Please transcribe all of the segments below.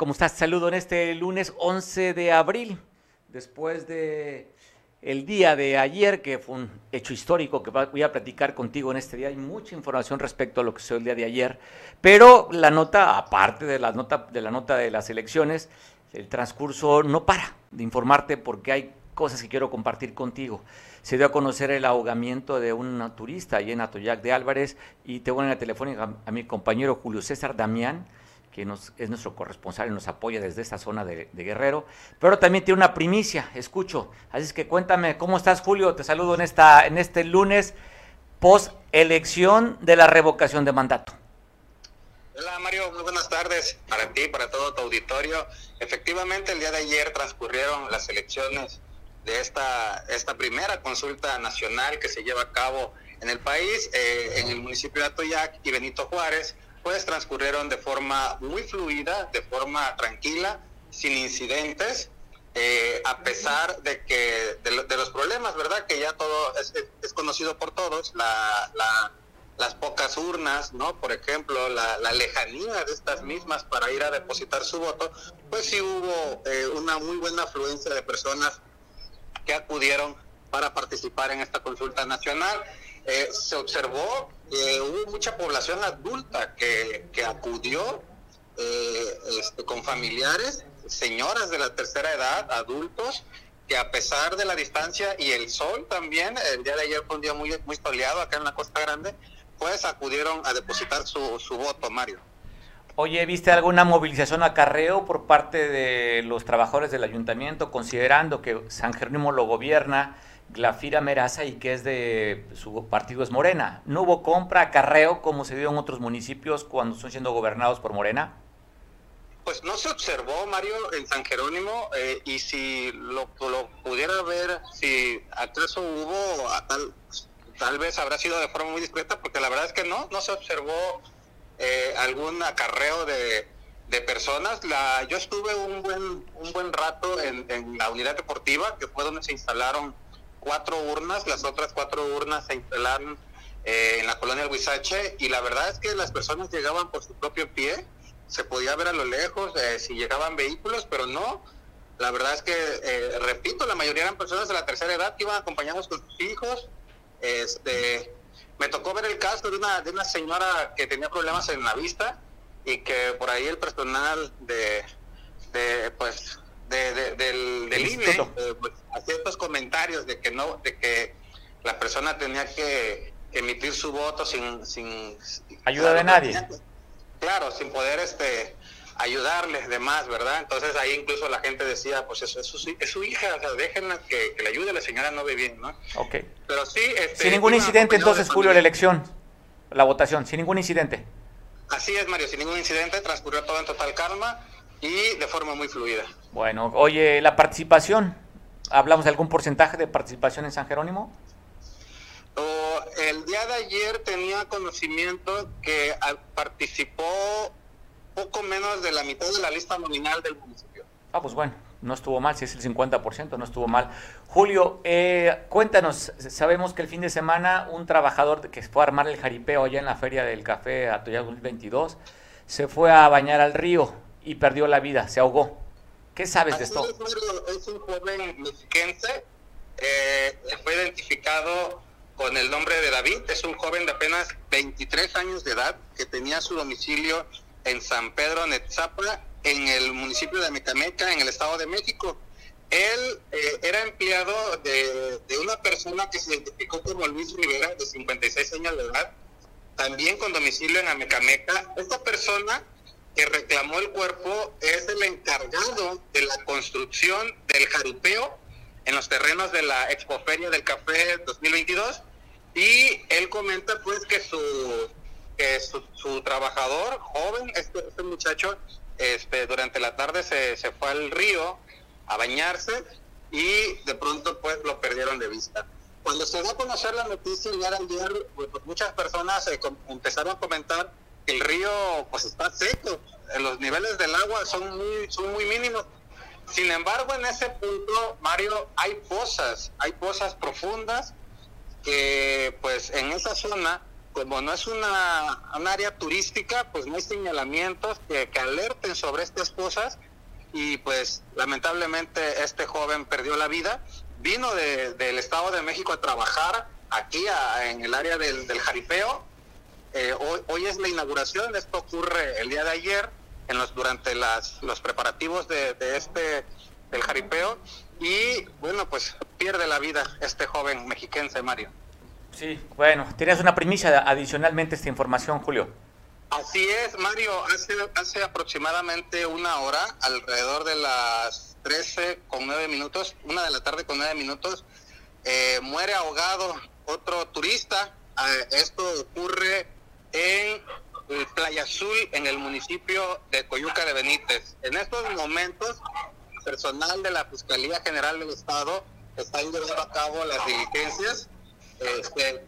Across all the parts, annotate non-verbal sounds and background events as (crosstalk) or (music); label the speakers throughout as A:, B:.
A: ¿Cómo estás? Saludo en este lunes 11 de abril, después de el día de ayer, que fue un hecho histórico que voy a platicar contigo en este día. Hay mucha información respecto a lo que sucedió el día de ayer, pero la nota, aparte de la nota de, la nota de las elecciones, el transcurso no para de informarte porque hay cosas que quiero compartir contigo. Se dio a conocer el ahogamiento de un turista allí en Atoyac de Álvarez y tengo en la telefónica a mi compañero Julio César Damián, es nuestro corresponsal y nos apoya desde esta zona de, Guerrero, pero también tiene una primicia, escucho. Así es que cuéntame, ¿cómo estás, Julio? Te saludo en, esta, en este lunes post elección de la revocación de mandato.
B: Hola Mario, muy buenas tardes para ti, para todo tu auditorio. Efectivamente, el día de ayer transcurrieron las elecciones de esta, esta primera consulta nacional que se lleva a cabo en el país, eh, en el municipio de Atoyac y Benito Juárez pues transcurrieron de forma muy fluida, de forma tranquila, sin incidentes, eh, a pesar de que de, los problemas, ¿verdad? Que ya todo es, conocido por todos, las pocas urnas, ¿no? Por ejemplo, la, lejanía de estas mismas para ir a depositar su voto, pues sí hubo eh, una muy buena afluencia de personas que acudieron para participar en esta consulta nacional. Eh, se observó que hubo mucha población adulta que, que acudió eh, este, con familiares, señoras de la tercera edad, adultos, que a pesar de la distancia y el sol también, el día de ayer fue un día muy, muy soleado acá en la Costa Grande, pues acudieron a depositar su, su voto, Mario.
A: Oye, ¿viste alguna movilización acarreo por parte de los trabajadores del ayuntamiento, considerando que San Jerónimo lo gobierna? Glafira Meraza y que es de su partido es Morena. ¿No hubo compra, acarreo como se dio en otros municipios cuando están siendo gobernados por Morena?
B: Pues no se observó, Mario, en San Jerónimo, eh, y si lo, pudiera ver, si acaso hubo, tal, tal vez habrá sido de forma muy discreta, porque la verdad es que no, no se observó eh, algún acarreo de, de personas. La, yo estuve un buen, un buen rato en, en la unidad deportiva, que fue donde se instalaron cuatro urnas, las otras cuatro urnas se instalaron eh, en la colonia Huizache y la verdad es que las personas llegaban por su propio pie, se podía ver a lo lejos eh, si llegaban vehículos, pero no. La verdad es que, eh, repito, la mayoría eran personas de la tercera edad que iban acompañados con sus hijos. Este, me tocó ver el caso de una, de una señora que tenía problemas en la vista y que por ahí el personal de, de pues de, del, del INE eh, pues, hacía estos comentarios de que no, de que la persona tenía que emitir su voto sin, sin
A: ayuda de nadie.
B: claro, sin poder este ayudarles demás, ¿verdad? Entonces ahí incluso la gente decía, pues eso, es, su, es su hija, o sea, déjenla que, le ayude, la señora no ve bien, ¿no?
A: Ok.
B: Pero sí... Este,
A: sin ningún incidente entonces, Julio, la elección, la votación, sin ningún incidente.
B: Así es, Mario, sin ningún incidente, transcurrió todo en total calma y de forma muy fluida.
A: Bueno, oye, la participación, ¿hablamos de algún porcentaje de participación en San Jerónimo?
B: el día de ayer tenía conocimiento que participó poco menos de la mitad de la lista nominal del municipio.
A: Ah, pues bueno, no estuvo mal, si es el 50%, no estuvo mal. Julio, eh, cuéntanos, sabemos que el fin de semana un trabajador que fue a armar el jaripeo allá en la Feria del Café Atoyac 2022 se fue a bañar al río y perdió la vida, se ahogó. ¿Qué sabes de esto?
B: Es un joven mexiquense, eh, fue identificado con el nombre de David, es un joven de apenas 23 años de edad que tenía su domicilio en San Pedro Netzapla, en el municipio de Mecameca, en el Estado de México. Él eh, era empleado de, de, una persona que se identificó como Luis Rivera, de 56 años de edad, también con domicilio en Amecameca. Esta persona que reclamó el cuerpo es el encargado de la construcción del jaripeo en los terrenos de la Expoferia del Café 2022 y él comenta pues que su su, trabajador joven, este, este, muchacho, este, durante la tarde se, se fue al río a bañarse y de pronto pues lo perdieron de vista. Cuando se dio a conocer la noticia el ayer, pues, muchas personas eh, empezaron a comentar el río pues está seco, los niveles del agua son muy, son muy mínimos. Sin embargo, en ese punto, Mario, hay pozas, hay pozas profundas que pues en esa zona como no es una, un área turística, pues no hay señalamientos que, que alerten sobre estas cosas y pues lamentablemente este joven perdió la vida. Vino del Estado de México a trabajar aquí en el área del, jaripeo. Eh, hoy, es la inauguración, esto ocurre el día de ayer en los durante las, los preparativos de, de este del jaripeo y bueno pues pierde la vida este joven mexiquense Mario.
A: Sí, bueno, tenías una primicia adicionalmente esta información, Julio.
B: Así es, Mario, hace, hace aproximadamente una hora, alrededor de las 13 con 9 minutos, una de la tarde con 9 minutos, eh, muere ahogado otro turista. Eh, esto ocurre en Playa Azul, en el municipio de Coyuca de Benítez. En estos momentos, personal de la Fiscalía General del Estado está llevando a cabo las diligencias este, eh,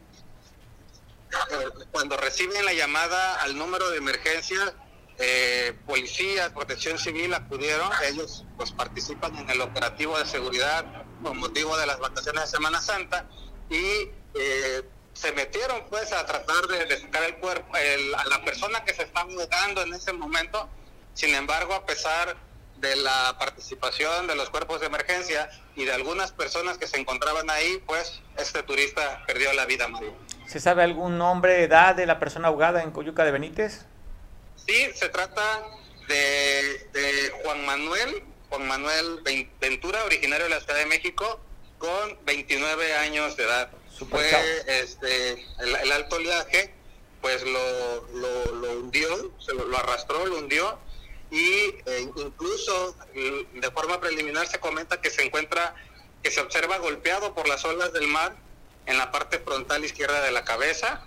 B: cuando reciben la llamada al número de emergencia, eh, policía, protección civil acudieron, ellos pues participan en el operativo de seguridad con motivo de las vacaciones de Semana Santa y eh, se metieron pues a tratar de, sacar el cuerpo, a la persona que se está mudando en ese momento, sin embargo a pesar de la participación de los cuerpos de emergencia y de algunas personas que se encontraban ahí, pues este turista perdió la vida, Mario.
A: ¿Se sabe algún nombre, edad de la persona ahogada en Coyuca de Benítez?
B: Sí, se trata de, Juan Manuel, Juan Manuel Ventura, originario de la Ciudad de México, con 29 años de edad. Fue este, el, alto oleaje, pues lo, lo, hundió, se lo arrastró, lo hundió y eh, incluso de forma preliminar se comenta que se encuentra, que se observa golpeado por las olas del mar en la parte frontal izquierda de la cabeza,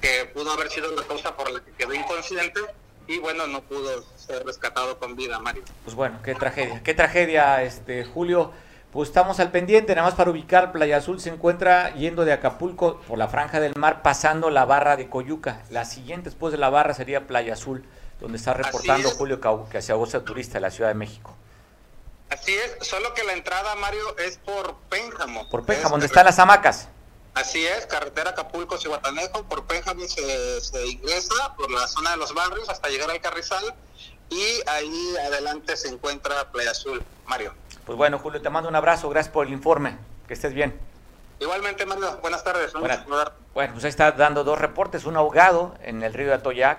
B: que pudo haber sido la causa por la que quedó inconsciente y bueno, no pudo ser rescatado con vida, Mario.
A: Pues bueno, qué tragedia, qué tragedia, este Julio. Pues estamos al pendiente, nada más para ubicar, Playa Azul se encuentra yendo de Acapulco por la franja del mar, pasando la barra de Coyuca. La siguiente después de la barra sería Playa Azul donde está reportando Julio que se agosta turista de la Ciudad de México.
B: Así es, solo que la entrada, Mario, es por Pénjamo.
A: Por Pénjamo, donde están las hamacas.
B: Así es, carretera Acapulco-Cihuatanejo, por Pénjamo se, se, ingresa por la zona de los barrios hasta llegar al Carrizal y ahí adelante se encuentra Playa Azul, Mario.
A: Pues bueno, Julio, te mando un abrazo, gracias por el informe, que estés bien.
B: Igualmente, Mario, buenas tardes.
A: bueno, pues ahí está dando dos reportes, un ahogado en el río de Atoyac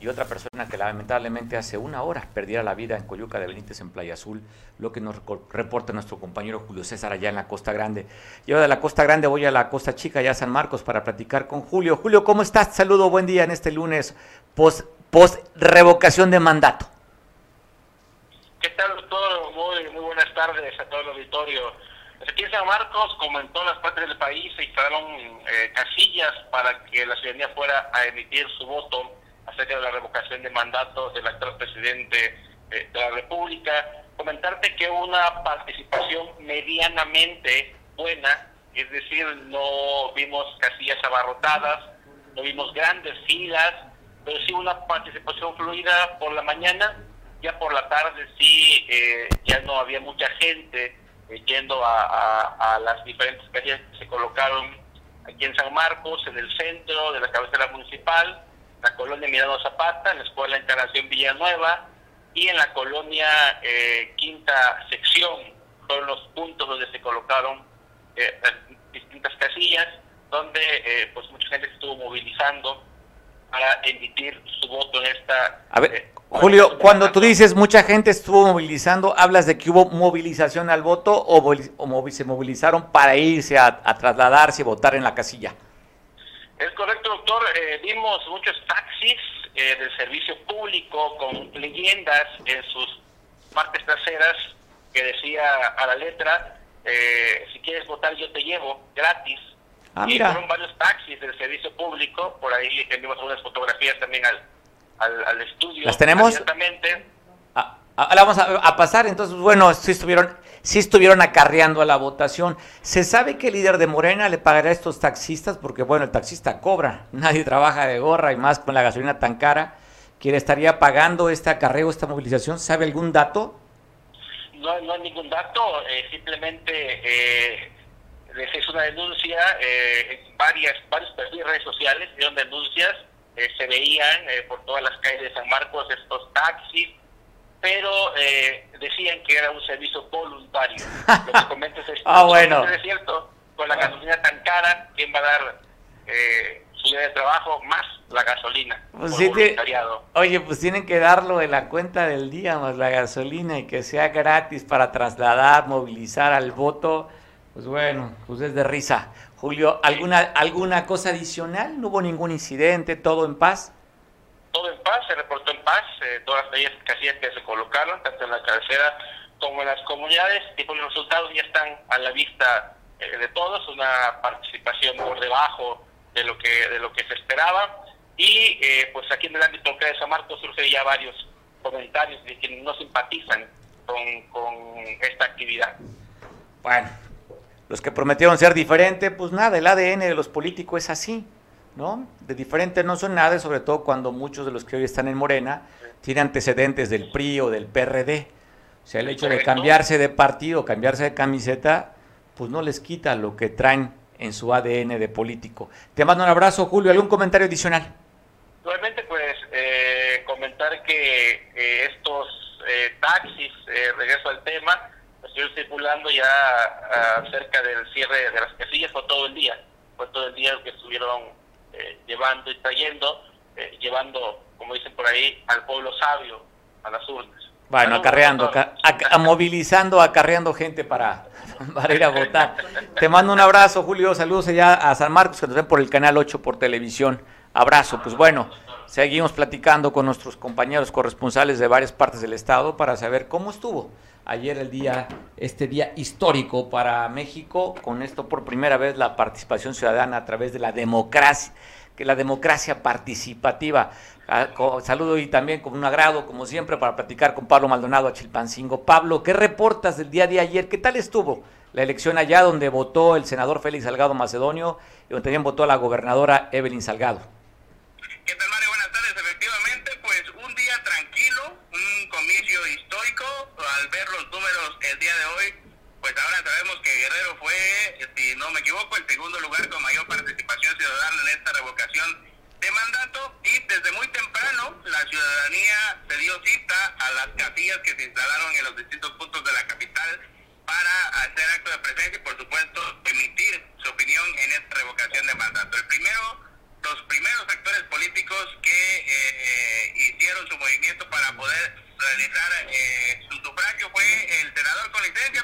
A: y otra persona que lamentablemente hace una hora perdiera la vida en Coyuca de Benítez en Playa Azul, lo que nos reporta nuestro compañero Julio César allá en la Costa Grande. Yo de la Costa Grande voy a la Costa Chica, ya a San Marcos, para platicar con Julio. Julio, ¿cómo estás? Saludo, buen día en este lunes post, post revocación de mandato.
C: ¿Qué tal, doctor? Tardes a todo el auditorio. Aquí en San Marcos, como en todas las partes del país, se instalaron eh, casillas para que la ciudadanía fuera a emitir su voto acerca de la revocación de mandato del actual presidente eh, de la República. Comentarte que una participación medianamente buena, es decir, no vimos casillas abarrotadas, no vimos grandes filas, pero sí una participación fluida por la mañana, ya por la tarde sí, eh, ya no había mucha gente eh, yendo a, a, las diferentes casillas que se colocaron aquí en San Marcos, en el centro de la cabecera municipal, la colonia Mirado Zapata, en la Escuela Encarnación Villanueva y en la colonia eh, Quinta Sección, fueron los puntos donde se colocaron eh, distintas casillas, donde eh, pues mucha gente estuvo movilizando para emitir su voto en esta...
A: A ver, Julio, cuando tú dices mucha gente estuvo movilizando, ¿hablas de que hubo movilización al voto o, se movilizaron para irse a trasladarse y votar en la casilla?
C: Es correcto, doctor. Eh, vimos muchos taxis eh, del servicio público con leyendas en sus partes traseras que decía a la letra, eh, si quieres votar yo te llevo, gratis. Ah, y fueron varios taxis del servicio público, por ahí enviamos algunas fotografías también al, al, estudio.
A: ¿Las tenemos? Exactamente. Ah, ah, la vamos a, a, pasar, entonces, bueno, si estuvieron sí estuvieron acarreando a la votación. ¿Se sabe que el líder de Morena le pagará a estos taxistas? Porque, bueno, el taxista cobra, (laughs) nadie trabaja de gorra y más con la gasolina tan cara. ¿Quién estaría pagando este acarreo, esta movilización? ¿Sabe algún dato?
C: No, no hay ningún dato, eh, simplemente eh, es una denuncia eh, en varias, varios perfiles de redes sociales, dieron denuncias, eh, se veían eh, por todas las calles de San Marcos estos taxis, pero decían que era un servicio voluntario. Lo que comentas es, (laughs)
A: ah, bueno.
C: es cierto, con la gasolina tan cara, ¿quién va a dar su día de trabajo más la gasolina?
A: Pues oye, pues tienen que darlo en la cuenta del día más la gasolina y que sea gratis para trasladar, movilizar al voto pues bueno, pues es de risa. Julio, ¿alguna, ¿alguna cosa adicional? ¿No hubo ningún incidente? ¿Todo en paz?
C: Todo en paz, se reportó en paz. Eh, todas las casillas que se colocaron, tanto en la cabecera como en las comunidades, y pues los resultados ya están a la vista eh, de todos, una participación por debajo de lo que de lo que se esperaba. Y eh, pues aquí en el ámbito de San Marcos surgen ya varios comentarios de quienes no simpatizan con, con esta actividad.
A: Bueno, los que prometieron ser diferente, pues nada, el ADN de los políticos es así, ¿no? De diferente no son nada, sobre todo cuando muchos de los que hoy están en Morena tienen antecedentes del PRI o del PRD. O sea, el hecho de cambiarse de partido, cambiarse de camiseta, pues no les quita lo que traen en su ADN de político. Te mando un abrazo, Julio. ¿Algún comentario adicional?
C: Realmente, pues, eh, comentar que eh, estos eh, taxis, regreso al tema, estoy circulando ya ah, cerca del cierre de las casillas, fue todo el día, fue todo el día que estuvieron eh, llevando y trayendo, eh, llevando, como dicen por ahí, al pueblo sabio a las urnas.
A: Bueno, acarreando, a, (laughs) movilizando, acarreando gente para, (laughs) para ir a votar. Te mando un abrazo, Julio. Saludos allá a San Marcos, que nos ven por el canal 8 por televisión. Abrazo. Pues bueno, seguimos platicando con nuestros compañeros corresponsales de varias partes del estado para saber cómo estuvo ayer el día, este día histórico para México, con esto por primera vez la participación ciudadana a través de la democracia, que la democracia participativa. Ah, saludo y también con un agrado, como siempre, para platicar con Pablo Maldonado a Chilpancingo. Pablo, ¿qué reportas del día de ayer? ¿Qué tal estuvo la elección allá donde votó el senador Félix Salgado Macedonio y donde también votó la gobernadora Evelyn Salgado?
D: ¿Qué tal, Mario? Buenas tardes. Efectivamente, pues un día tranquilo, un comicio histórico. Al ver los números el día de hoy, pues ahora sabemos que Guerrero fue, si no me equivoco, el segundo lugar con mayor participación ciudadana en esta revocación de mandato y desde muy temprano la ciudadanía se dio cita a las casillas que se instalaron en los distintos puntos de la capital para hacer acto de presencia y por supuesto emitir su opinión en esta revocación de mandato. El primero los primeros actores políticos que eh, hicieron su movimiento para poder realizar eh, su sufragio fue el senador con licencia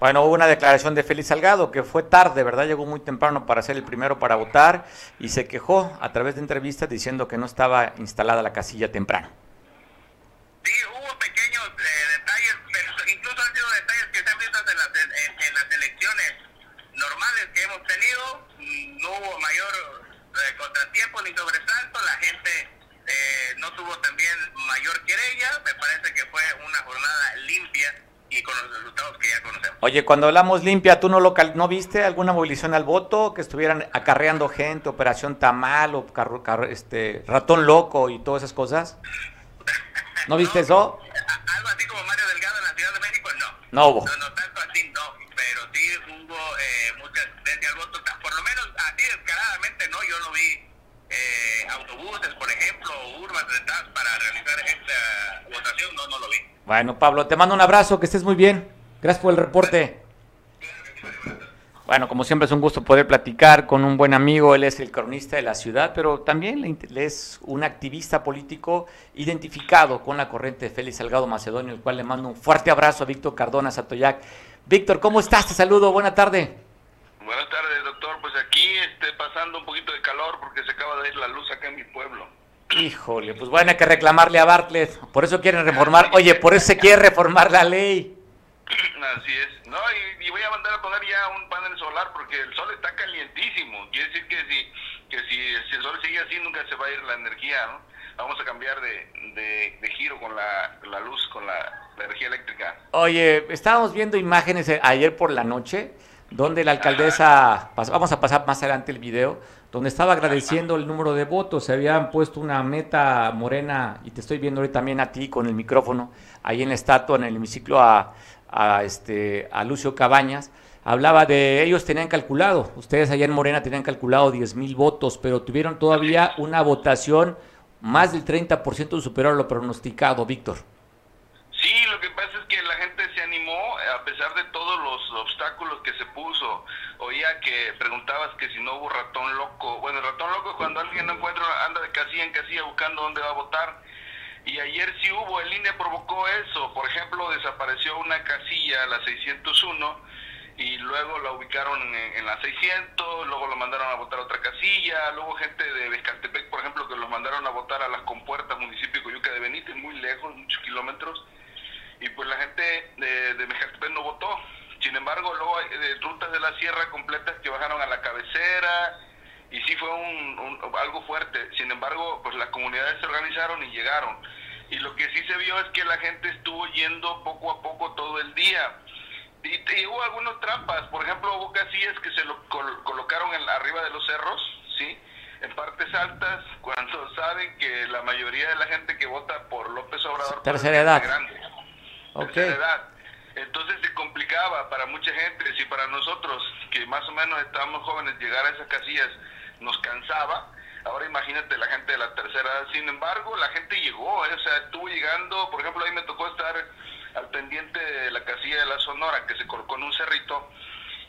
A: Bueno, hubo una declaración de Félix Salgado que fue tarde, ¿verdad? Llegó muy temprano para ser el primero para votar y se quejó a través de entrevistas diciendo que no estaba instalada la casilla temprano.
E: Sí, hubo pequeños eh, detalles, pero incluso han sido detalles que se han visto en las, en, las elecciones normales que hemos tenido. Mm, no hubo mayor eh, contratiempo ni sobresalto. La gente eh, no tuvo también mayor querella. Me parece que fue una jornada limpia y con los resultados que ya conocemos.
A: Oye, cuando hablamos limpia, ¿tú no, local, no viste alguna movilización al voto? Que estuvieran acarreando gente, operación tamal o este, ratón loco y todas esas cosas. ¿No (laughs) viste eso?
E: Algo así como Mario Delgado en la Ciudad de México, no.
A: No hubo.
E: No, no, tanto así, no. Pero sí hubo eh, mucha asistencia al voto. Por lo menos así descaradamente, no. Yo no vi eh, autobuses, por ejemplo, para realizar esta votación, no lo vi.
A: Bueno, Pablo, te mando un abrazo, que estés muy bien. Gracias por el reporte. Bueno, como siempre es un gusto poder platicar con un buen amigo, él es el cronista de la ciudad, pero también es un activista político identificado con la corriente de Félix Salgado Macedonio, el cual le mando un fuerte abrazo a Víctor Cardona Satoyac. Víctor, ¿cómo estás? Te saludo, buena tarde.
E: Buenas tardes, doctor. Pues aquí este, pasando un poquito de calor porque se acaba de ir la luz acá en mi pueblo.
A: Híjole, pues bueno, hay que reclamarle a Bartlett. Por eso quieren reformar. Oye, por eso se quiere reformar la ley.
E: Así es. No, y, voy a mandar a poner ya un panel solar porque el sol está calientísimo. Quiere decir que si, que si, el sol sigue así nunca se va a ir la energía, ¿no? Vamos a cambiar de, de, giro con la, la, luz, con la, energía eléctrica.
A: Oye, estábamos viendo imágenes ayer por la noche donde la alcaldesa, vamos a pasar más adelante el video, donde estaba agradeciendo el número de votos, se habían puesto una meta morena, y te estoy viendo hoy también a ti con el micrófono, ahí en la estatua, en el hemiciclo, a, a, este, a Lucio Cabañas, hablaba de ellos tenían calculado, ustedes allá en Morena tenían calculado 10 mil votos, pero tuvieron todavía una votación más del 30% superior a lo pronosticado, Víctor.
E: Sí, lo que pasa es que la gente se animó a pesar de todos los obstáculos que se puso. Oía que preguntabas que si no hubo ratón loco. Bueno, el ratón loco cuando alguien no encuentra anda de casilla en casilla buscando dónde va a votar y ayer sí hubo, el INE provocó eso. Por ejemplo, desapareció una casilla, la 601, y luego la ubicaron en, la 600, luego lo mandaron a votar a otra casilla, luego gente de Vescaltepec, por ejemplo, que los mandaron a votar a las compuertas, municipio de Coyuca de Benítez, muy lejos, muchos kilómetros, y pues la gente de, de no votó. Sin embargo, luego hay de rutas de la sierra completas que bajaron a la cabecera, y sí fue un, algo fuerte. Sin embargo, pues las comunidades se organizaron y llegaron. Y lo que sí se vio es que la gente estuvo yendo poco a poco todo el día. Y, hubo algunas trampas, por ejemplo, hubo casillas que se lo colocaron en, arriba de los cerros, ¿sí? En partes altas, cuando saben que la mayoría de la gente que vota por López Obrador...
A: Tercera edad.
E: Grande, Tercera edad. Entonces se complicaba para mucha gente y para nosotros, que más o menos estábamos jóvenes, llegar a esas casillas nos cansaba. Ahora imagínate la gente de la tercera edad. Sin embargo, la gente llegó, ¿eh? o sea, estuvo llegando, por ejemplo, ahí me tocó estar al pendiente de la casilla de la Sonora, que se colocó en un cerrito,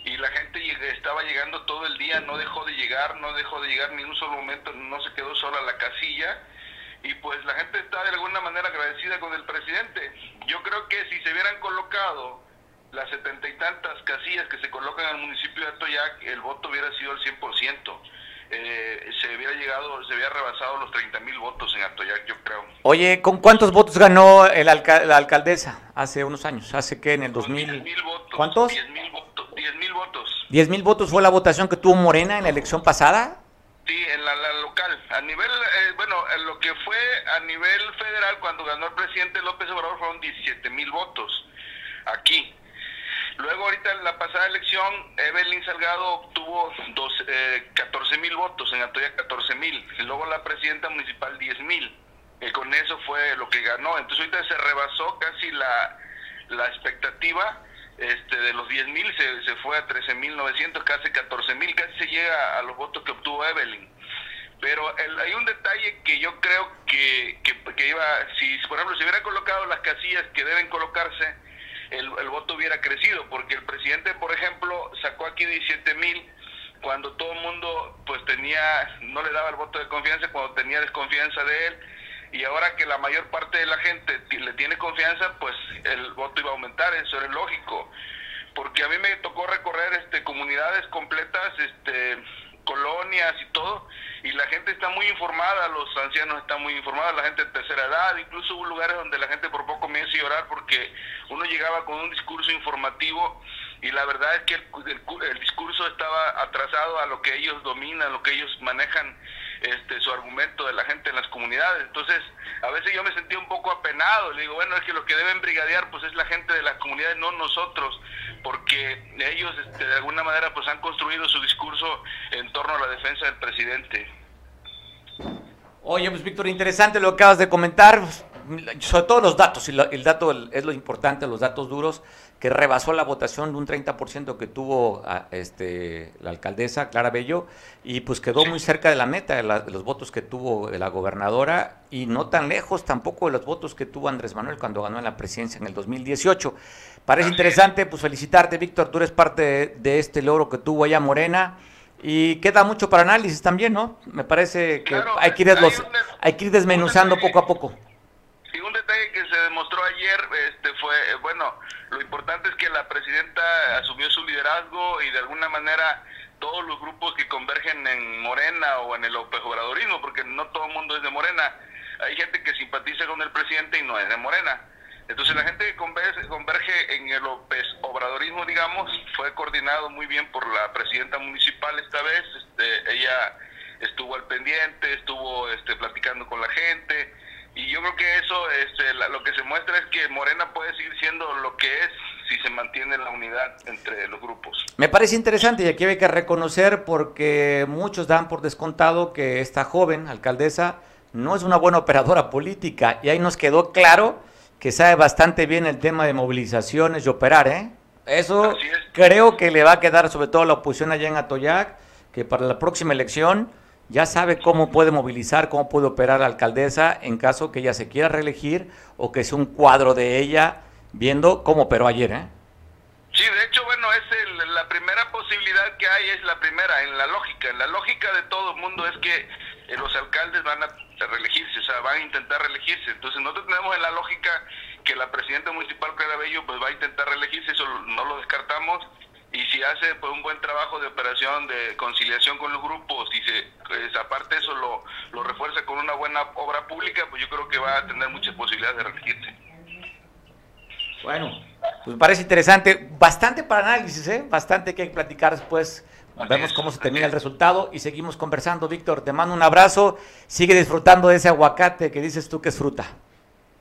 E: y la gente estaba llegando todo el día, no dejó de llegar, no dejó de llegar ni un solo momento, no se quedó sola la casilla, y pues la gente está de alguna manera agradecida con el presidente. Yo creo que si se hubieran colocado las setenta y tantas casillas que se colocan el municipio de Atoyac, el voto hubiera sido el 100% eh, se había llegado, se había rebasado los 30 mil votos en Atoyac, yo creo.
A: Oye, ¿con cuántos votos ganó el la alcaldesa hace unos años? ¿Hace que en el 2000?
E: votos.
A: ¿Cuántos?
E: 10 mil votos. 10 mil votos.
A: mil votos fue la votación que tuvo Morena en la elección pasada?
E: Sí, en la, local. A nivel, eh, bueno, lo que fue a nivel federal, cuando ganó el presidente López Obrador, fueron 17 mil votos. Aquí. Luego, ahorita en la pasada elección, Evelyn Salgado obtuvo dos, eh, 14 mil votos, en Atoya 14 mil, luego la presidenta municipal 10 mil. Y con eso fue lo que ganó. Entonces, ahorita se rebasó casi la, la expectativa este, de los 10 mil, se, se fue a 13 mil 900, casi 14 mil, casi se llega a los votos que obtuvo Evelyn. Pero hay un detalle que yo creo que, que, que iba, si por ejemplo se hubiera colocado las casillas que deben colocarse, el, voto hubiera crecido, porque el presidente, por ejemplo, sacó aquí 17 mil cuando todo el mundo pues tenía, no le daba el voto de confianza, cuando tenía desconfianza de él, y ahora que la mayor parte de la gente le tiene confianza, pues el voto iba a aumentar, eso es lógico. Porque a mí me tocó recorrer este comunidades completas, este colonias y todo, y la gente está muy informada, los ancianos están muy informados, la gente de tercera edad, incluso hubo lugares donde la gente por poco me hizo llorar porque uno llegaba con un discurso informativo y la verdad es que el, discurso estaba atrasado a lo que ellos dominan, lo que ellos manejan este, su argumento de la gente en las comunidades. Entonces, a veces yo me sentía un poco apenado. Le digo, bueno, es que lo que deben brigadear pues es la gente de las comunidades, no nosotros, porque ellos este, de alguna manera pues han construido su discurso en torno a la defensa del presidente.
A: Oye, pues Víctor, interesante lo que acabas de comentar, sobre todo los datos, y el dato es lo importante, los datos duros que rebasó la votación de un 30% que tuvo este, la alcaldesa Clara Bello y pues quedó muy cerca de la meta de, los votos que tuvo la gobernadora y no tan lejos tampoco de los votos que tuvo Andrés Manuel cuando ganó en la presidencia en el 2018. Parece interesante, pues felicitarte Víctor, tú eres parte de, este logro que tuvo allá Morena. Y queda mucho para análisis también, ¿no? Me parece que hay, que ir los, hay que ir desmenuzando poco a poco.
E: Sí, un detalle que se demostró ayer este, fue, eh, bueno, lo importante es que la presidenta asumió su liderazgo y de alguna manera todos los grupos que convergen en Morena o en el López Obradorismo, porque no todo el mundo es de Morena, hay gente que simpatiza con el presidente y no es de Morena. Entonces la gente que converge, en el López Obradorismo, digamos, fue coordinado muy bien por la presidenta municipal esta vez. Este, ella estuvo al pendiente, estuvo este, platicando con la gente, y yo creo que eso este, lo que se muestra es que Morena puede seguir siendo lo que es si se mantiene la unidad entre los grupos.
A: Me parece interesante y aquí hay que reconocer porque muchos dan por descontado que esta joven alcaldesa no es una buena operadora política y ahí nos quedó claro que sabe bastante bien el tema de movilizaciones y operar, ¿eh? Eso creo que le va a quedar sobre todo a la oposición allá en Atoyac, que para la próxima elección ya sabe cómo puede movilizar, cómo puede operar la alcaldesa en caso que ella se quiera reelegir o que sea un cuadro de ella viendo cómo operó ayer. ¿eh?
E: Sí, de hecho, bueno, es la primera posibilidad que hay, es la primera, en la lógica. La lógica de todo el mundo es que eh, los alcaldes van a reelegirse, o sea, van a intentar reelegirse. Entonces, nosotros tenemos en la lógica que la presidenta municipal, Clara Bello, pues va a intentar reelegirse, eso no lo descartamos y si hace pues, un buen trabajo de operación, de conciliación con los grupos y se, pues, aparte eso lo, lo refuerza con una buena obra pública, pues yo creo que va a tener muchas posibilidades de reelegirse.
A: Bueno, pues me parece interesante, bastante para análisis, ¿eh? bastante que hay que platicar después. Vemos cómo se termina el resultado y seguimos conversando. Víctor, te mando un abrazo. Sigue disfrutando de ese aguacate que dices tú que es fruta.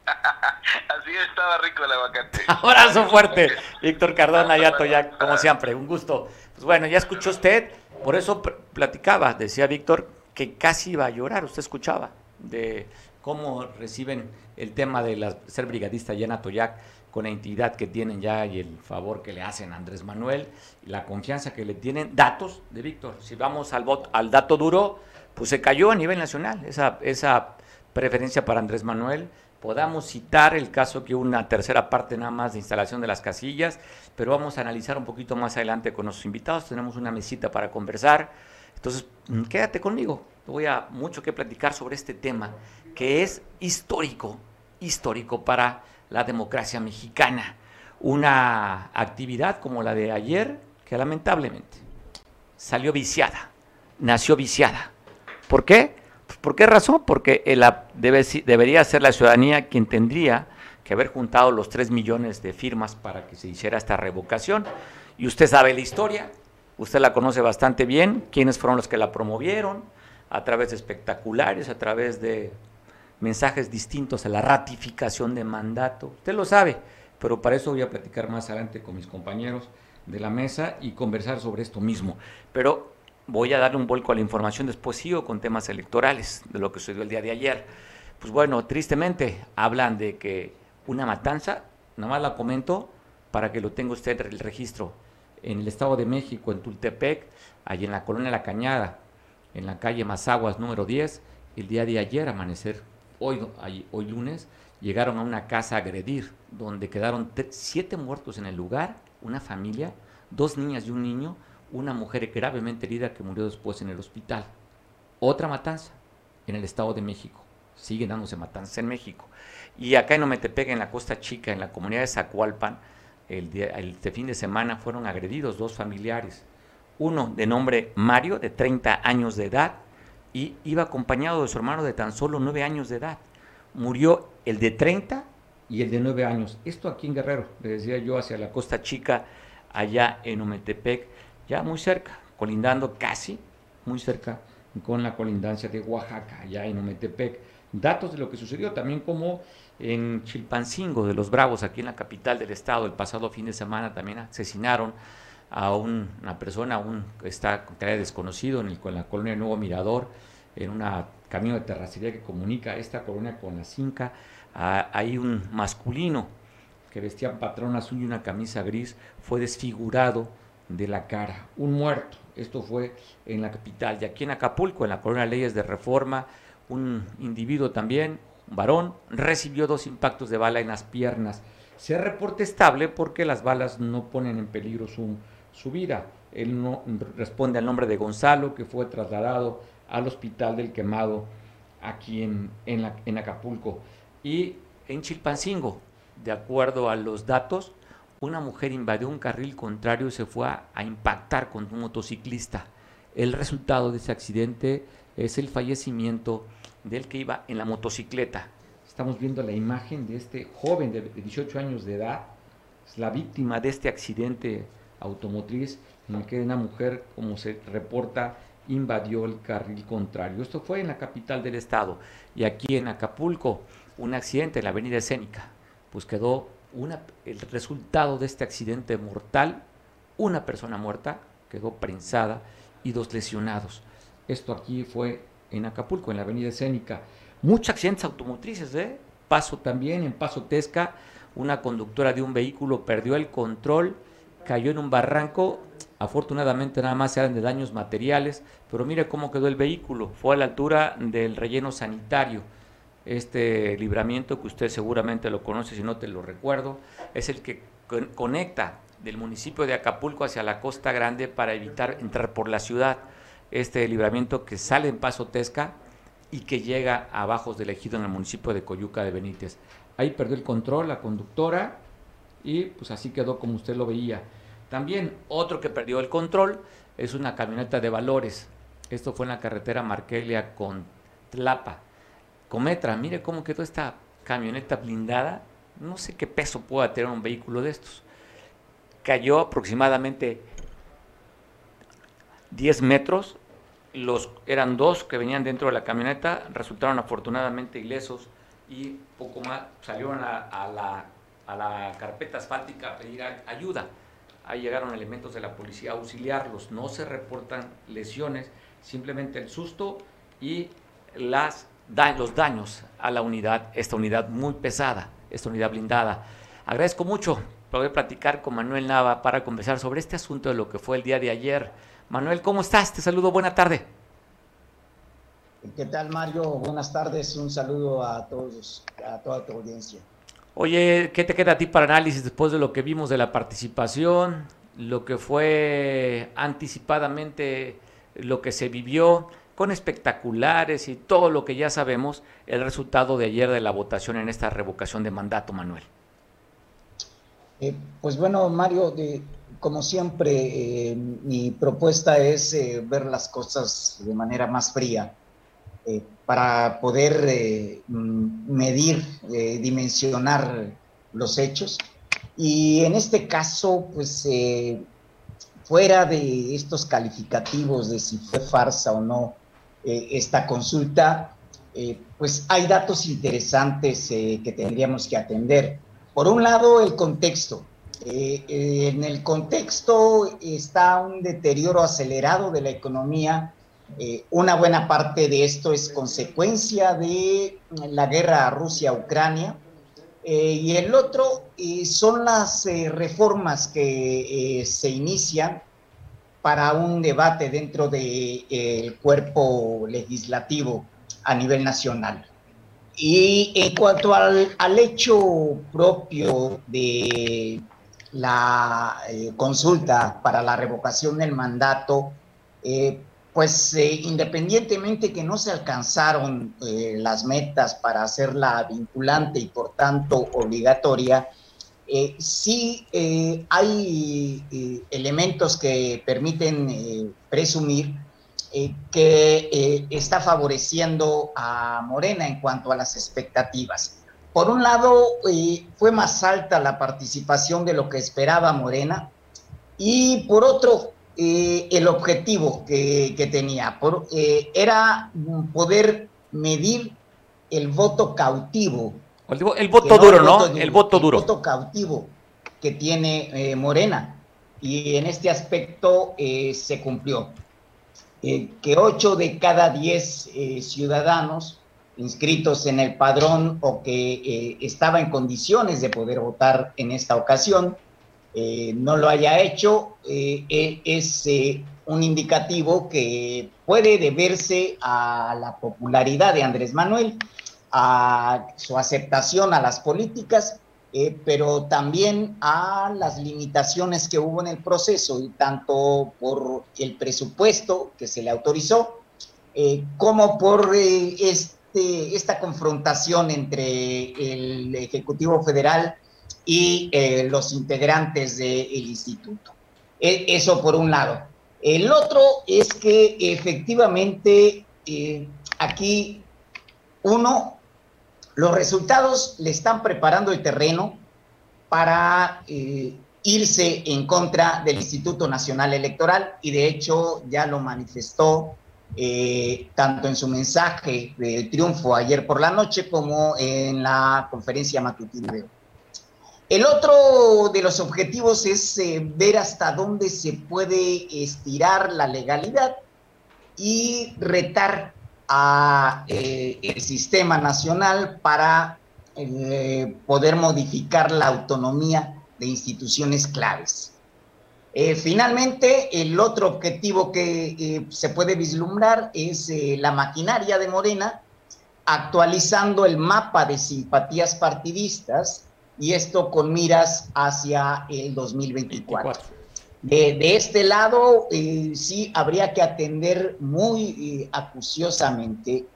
A: (laughs)
E: Así estaba rico el aguacate. (laughs)
A: Abrazo fuerte, Víctor Cardona, Yato, ya como siempre, un gusto. Pues bueno, ya escuchó usted, por eso platicaba, decía Víctor, que casi iba a llorar, usted escuchaba, de cómo reciben el tema de la, ser brigadista ya en Atoyac, con la entidad que tienen ya y el favor que le hacen a Andrés Manuel, y la confianza que le tienen, datos de Víctor. Si vamos al, al dato duro, pues se cayó a nivel nacional esa, esa preferencia para Andrés Manuel podamos citar el caso que una tercera parte nada más de instalación de las casillas, pero vamos a analizar un poquito más adelante con nuestros invitados. Tenemos una mesita para conversar. Entonces, mm, quédate conmigo. Voy a mucho que platicar sobre este tema que es histórico, histórico para la democracia mexicana. Una actividad como la de ayer que lamentablemente salió viciada, nació viciada. ¿Por qué? ¿Por qué razón? Porque debe, debería ser la ciudadanía quien tendría que haber juntado los 3 millones de firmas para que se hiciera esta revocación. Y usted sabe la historia, usted la conoce bastante bien, quiénes fueron los que la promovieron, a través de espectaculares, a través de mensajes distintos a la ratificación de mandato. Usted lo sabe, pero para eso voy a platicar más adelante con mis compañeros de la mesa y conversar sobre esto mismo. Pero voy a darle un vuelco a la información, después sigo con temas electorales, de lo que sucedió el día de ayer. Pues bueno, tristemente hablan de que una matanza, nada más la comento para que lo tenga usted el registro, en el Estado de México, en Tultepec, allí en la colonia La Cañada, en la calle Mazaguas número 10, el día de ayer, amanecer, hoy, hoy lunes, llegaron a una casa a agredir, donde quedaron siete muertos en el lugar, una familia, dos niñas y un niño, una mujer gravemente herida que murió después en el hospital. Otra matanza en el Estado de México. siguen dándose matanzas en México. Y acá en Ometepec, en la Costa Chica, en la comunidad de Zacualpan, el, este fin de semana fueron agredidos dos familiares. Uno de nombre Mario, de 30 años de edad, y iba acompañado de su hermano de tan solo 9 años de edad. Murió el de 30 y el de 9 años. Esto aquí en Guerrero, le decía yo, hacia la Costa Chica, allá en Ometepec, ya muy cerca, colindando casi, muy cerca con la colindancia de Oaxaca, allá en Ometepec. Datos de lo que sucedió también como en Chilpancingo de los Bravos, aquí en la capital del estado, el pasado fin de semana también asesinaron a una persona, un está desconocido en, en la colonia Nuevo Mirador, en un camino de terracería que comunica esta colonia con la Cinca. hay un masculino que vestía patrón azul y una camisa gris, fue desfigurado de la cara, un muerto. Esto fue en la capital. Y aquí en Acapulco, en la colonia Leyes de Reforma, un individuo también, un varón, recibió dos impactos de bala en las piernas. Se reporte estable porque las balas no ponen en peligro su, su vida. Él no responde al nombre de Gonzalo, que fue trasladado al hospital del quemado aquí en, en Acapulco. Y en Chilpancingo, de acuerdo a los datos, una mujer invadió un carril contrario y se fue a, impactar con un motociclista. El resultado de ese accidente es el fallecimiento del que iba en la motocicleta. Estamos viendo la imagen de este joven de 18 años de edad, es la víctima de este accidente automotriz en el que una mujer, como se reporta, invadió el carril contrario. Esto fue en la capital del estado. Y aquí en Acapulco, un accidente en la avenida Escénica. Pues quedó una, el resultado de este accidente mortal, una persona muerta, quedó prensada y dos lesionados. Esto aquí fue en Acapulco, en la avenida Escénica. Muchos accidentes automotrices, ¿eh? Paso también, en Paso Tesca, una conductora de un vehículo perdió el control, cayó en un barranco, afortunadamente nada más eran de daños materiales, pero mire cómo quedó el vehículo, fue a la altura del relleno sanitario. Este libramiento que usted seguramente lo conoce, si no te lo recuerdo, es el que conecta del municipio de Acapulco hacia la Costa Grande para evitar entrar por la ciudad este libramiento que sale en Paso Tesca y que llega a Bajos del Ejido en el municipio de Coyuca de Benítez. Ahí perdió el control la conductora y pues así quedó como usted lo veía. También otro que perdió el control es una camioneta de valores. Esto fue en la carretera Marquelia con Tlapa. Cometra, mire cómo quedó esta camioneta blindada. No sé qué peso pueda tener un vehículo de estos. Cayó aproximadamente 10 metros. Los, eran dos que venían dentro de la camioneta, resultaron afortunadamente ilesos y poco más salieron a, la, a la, carpeta asfáltica a pedir ayuda. Ahí llegaron elementos de la policía a auxiliarlos. No se reportan lesiones, simplemente el susto y las, los daños a la unidad, esta unidad muy pesada, esta unidad blindada. Agradezco mucho poder platicar con Manuel Nava para conversar sobre este asunto de lo que fue el día de ayer Manuel, ¿cómo estás? Te saludo, buena tarde.
F: ¿Qué tal, Mario? Buenas tardes, un saludo a todos, a toda tu audiencia.
A: Oye, ¿qué te queda a ti para análisis después de lo que vimos de la participación, lo que fue anticipadamente lo que se vivió con espectaculares y todo lo que ya sabemos, el resultado de ayer de la votación en esta revocación de mandato, Manuel?
F: Eh, pues bueno, Mario, como siempre, eh, mi propuesta es eh, ver las cosas de manera más fría para poder mm, medir, dimensionar los hechos. Y en este caso, pues, fuera de estos calificativos de si fue farsa o no esta consulta, pues hay datos interesantes que tendríamos que atender. Por un lado, el contexto eh, eh, en el contexto está un deterioro acelerado de la economía. Eh, una buena parte de esto es consecuencia de la guerra Rusia-Ucrania. y el otro son las reformas que se inician para un debate dentro del cuerpo legislativo a nivel nacional. Y en cuanto al, al hecho propio de la eh, consulta para la revocación del mandato, eh, pues independientemente que no se alcanzaron las metas para hacerla vinculante y por tanto obligatoria, sí hay elementos que permiten presumir que está favoreciendo a Morena en cuanto a las expectativas. Por un lado, eh, fue más alta la participación de lo que esperaba Morena y por otro, eh, el objetivo que, tenía eh, era poder medir el voto cautivo.
A: El, voto duro, ¿no? el voto duro.
F: El voto cautivo que tiene Morena. Y en este aspecto se cumplió. que ocho de cada diez ciudadanos inscritos en el padrón o que eh, estaba en condiciones de poder votar en esta ocasión, eh, no lo haya hecho, eh, e, es un indicativo que puede deberse a la popularidad de Andrés Manuel, a su aceptación a las políticas, pero también a las limitaciones que hubo en el proceso, y tanto por el presupuesto que se le autorizó, como por este este, esta confrontación entre el Ejecutivo Federal y eh, los integrantes del instituto. E, eso por un lado. El otro es que efectivamente eh, aquí, uno, los resultados le están preparando el terreno para eh, irse en contra del Instituto Nacional Electoral y de hecho ya lo manifestó eh, tanto en su mensaje de triunfo ayer por la noche como en la conferencia matutina El otro de los objetivos es eh, ver hasta dónde se puede estirar la legalidad y retar a eh, el sistema nacional para poder modificar la autonomía de instituciones claves. Eh, finalmente, el otro objetivo que eh, se puede vislumbrar es eh, la maquinaria de Morena, actualizando el mapa de simpatías partidistas y esto con miras hacia el 2024. De, este lado, sí habría que atender muy acuciosamente,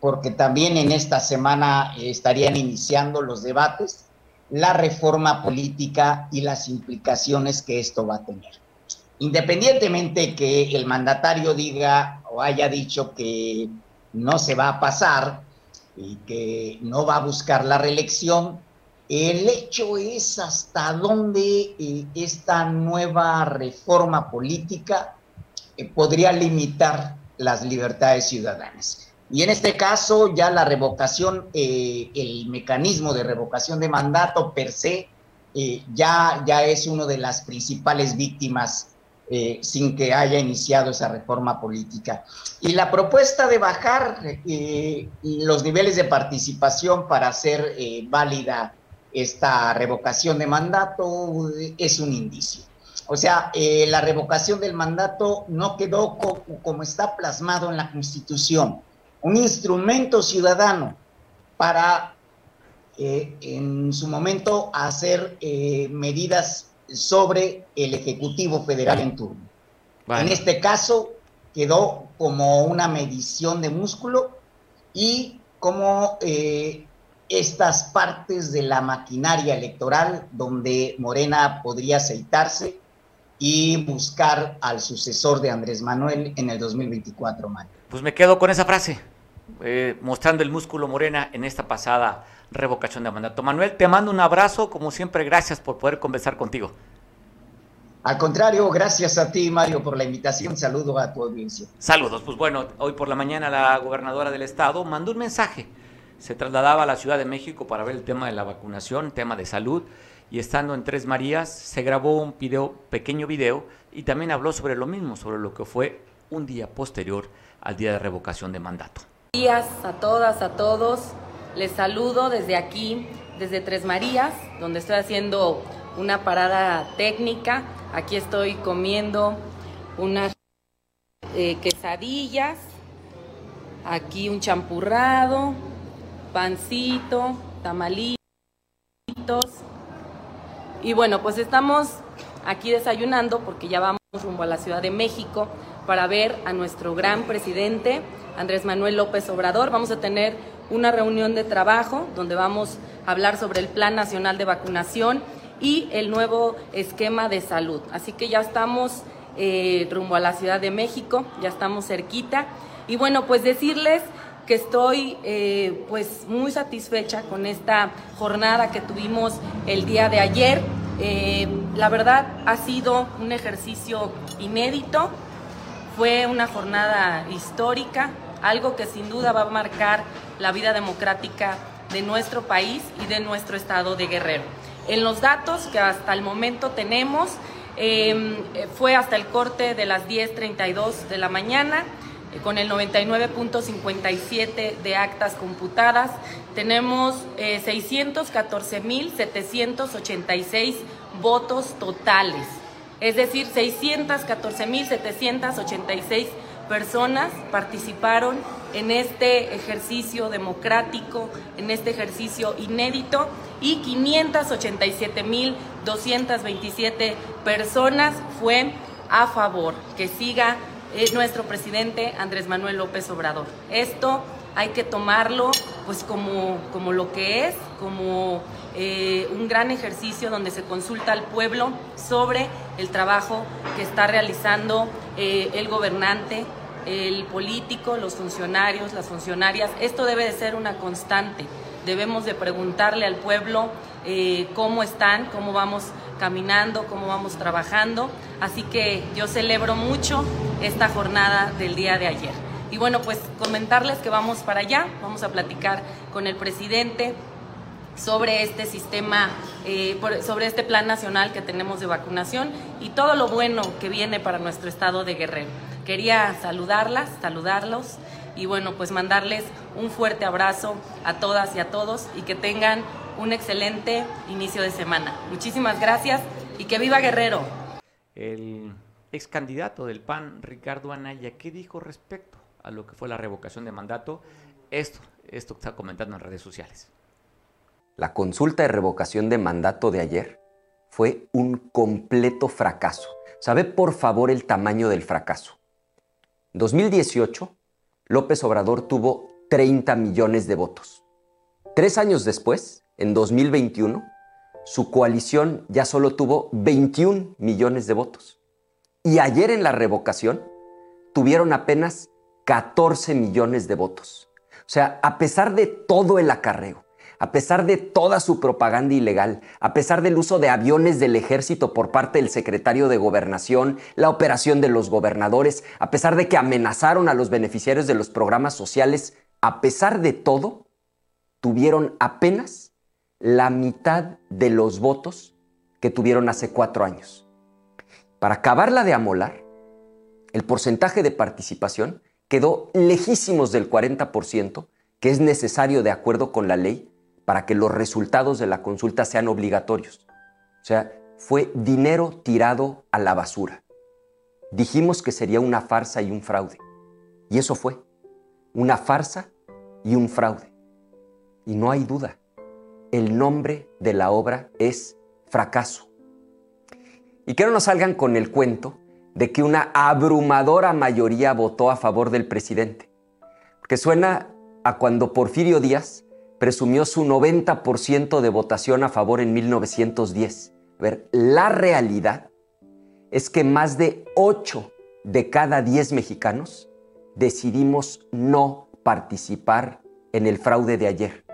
F: porque también en esta semana estarían iniciando los debates la reforma política y las implicaciones que esto va a tener. Independientemente que el mandatario diga o haya dicho que no se va a pasar y que no va a buscar la reelección, el hecho es hasta dónde eh, esta nueva reforma política eh, podría limitar las libertades ciudadanas. Y en este caso ya la revocación, eh, el mecanismo de revocación de mandato per se, ya, ya es una de las principales víctimas sin que haya iniciado esa reforma política. Y la propuesta de bajar los niveles de participación para hacer válida esta revocación de mandato es un indicio. O sea, la revocación del mandato no quedó como está plasmado en la Constitución un instrumento ciudadano para eh, en su momento hacer eh, medidas sobre el Ejecutivo Federal en turno. En este caso quedó como una medición de músculo y como eh, estas partes de la maquinaria electoral donde Morena podría aceitarse y buscar al sucesor de Andrés Manuel en el 2024, Mario.
A: Pues me quedo con esa frase. Eh, mostrando el músculo morena en esta pasada revocación de mandato. Manuel, te mando un abrazo, como siempre, gracias por poder conversar contigo.
F: Al contrario, gracias a ti, Mario, por la invitación. Saludo a tu audiencia.
A: Saludos. Pues bueno, hoy por la mañana la gobernadora del estado mandó un mensaje. Se trasladaba a la Ciudad de México para ver el tema de la vacunación, tema de salud, y estando en Tres Marías, se grabó un video, pequeño video, y también habló sobre lo mismo, sobre lo que fue un día posterior al día de revocación de mandato
G: días a todas, a todos. Les saludo desde aquí, desde Tres Marías, donde estoy haciendo una parada técnica. Aquí estoy comiendo unas eh, quesadillas, aquí un champurrado, pancito, tamalitos. Y bueno, pues estamos aquí desayunando porque ya vamos rumbo a la Ciudad de México para ver a nuestro gran presidente, Andrés Manuel López Obrador. Vamos a tener una reunión de trabajo donde vamos a hablar sobre el Plan Nacional de Vacunación y el nuevo esquema de salud. Así que ya estamos eh, rumbo a la Ciudad de México, ya estamos cerquita. Y bueno, pues decirles que estoy eh, pues muy satisfecha con esta jornada que tuvimos el día de ayer. Eh, la verdad ha sido un ejercicio inédito, fue una jornada histórica, algo que sin duda va a marcar la vida democrática de nuestro país y de nuestro estado de Guerrero. En los datos que hasta el momento tenemos, em, fue hasta el corte de las 10.32 de la mañana, eh, con el 99.57 de actas computadas. Tenemos 614.786 eh, votos totales, es decir, 614.786 personas participaron en este ejercicio democrático, en este ejercicio inédito y 587.227 personas fue a favor que siga nuestro presidente Andrés Manuel López Obrador. Esto hay que tomarlo pues como, como lo que es, como eh, un gran ejercicio donde se consulta al pueblo sobre el trabajo que está realizando eh, el gobernante, el político, los funcionarios, las funcionarias. Esto debe de ser una constante. Debemos de preguntarle al pueblo eh, cómo están, cómo vamos caminando, cómo vamos trabajando. Así que yo celebro mucho esta jornada del día de ayer. Y bueno, pues comentarles que vamos para allá, vamos a platicar con el presidente sobre este sistema, eh, sobre este plan nacional que tenemos de vacunación y todo lo bueno que viene para nuestro estado de Guerrero. Quería saludarlas, saludarlos y bueno, pues mandarles un fuerte abrazo a todas y a todos y que tengan un excelente inicio de semana. Muchísimas gracias y que viva Guerrero.
A: El ex candidato del PAN, Ricardo Anaya, ¿qué dijo respecto a lo que fue la revocación de mandato? Esto, esto que está comentando en redes sociales.
H: La consulta de revocación de mandato de ayer fue un completo fracaso. ¿Sabe por favor el tamaño del fracaso? En 2018, López Obrador tuvo 30 millones de votos. Tres años después, en 2021, su coalición ya solo tuvo 21 millones de votos. Y ayer en la revocación tuvieron apenas 14 millones de votos. O sea, a pesar de todo el acarreo, a pesar de toda su propaganda ilegal, a pesar del uso de aviones del ejército por parte del secretario de gobernación, la operación de los gobernadores, a pesar de que amenazaron a los beneficiarios de los programas sociales, a pesar de todo, tuvieron apenas la mitad de los votos que tuvieron hace cuatro años. Para acabarla de amolar, el porcentaje de participación quedó lejísimos del 40%, que es necesario de acuerdo con la ley para que los resultados de la consulta sean obligatorios. O sea, fue dinero tirado a la basura. Dijimos que sería una farsa y un fraude. Y eso fue, una farsa y un fraude. Y no hay duda, el nombre de la obra es fracaso. Y que no nos salgan con el cuento de que una abrumadora mayoría votó a favor del presidente. Porque suena a cuando Porfirio Díaz presumió su 90% de votación a favor en 1910. A ver, la realidad es que más de 8 de cada 10 mexicanos decidimos no participar en el fraude de ayer.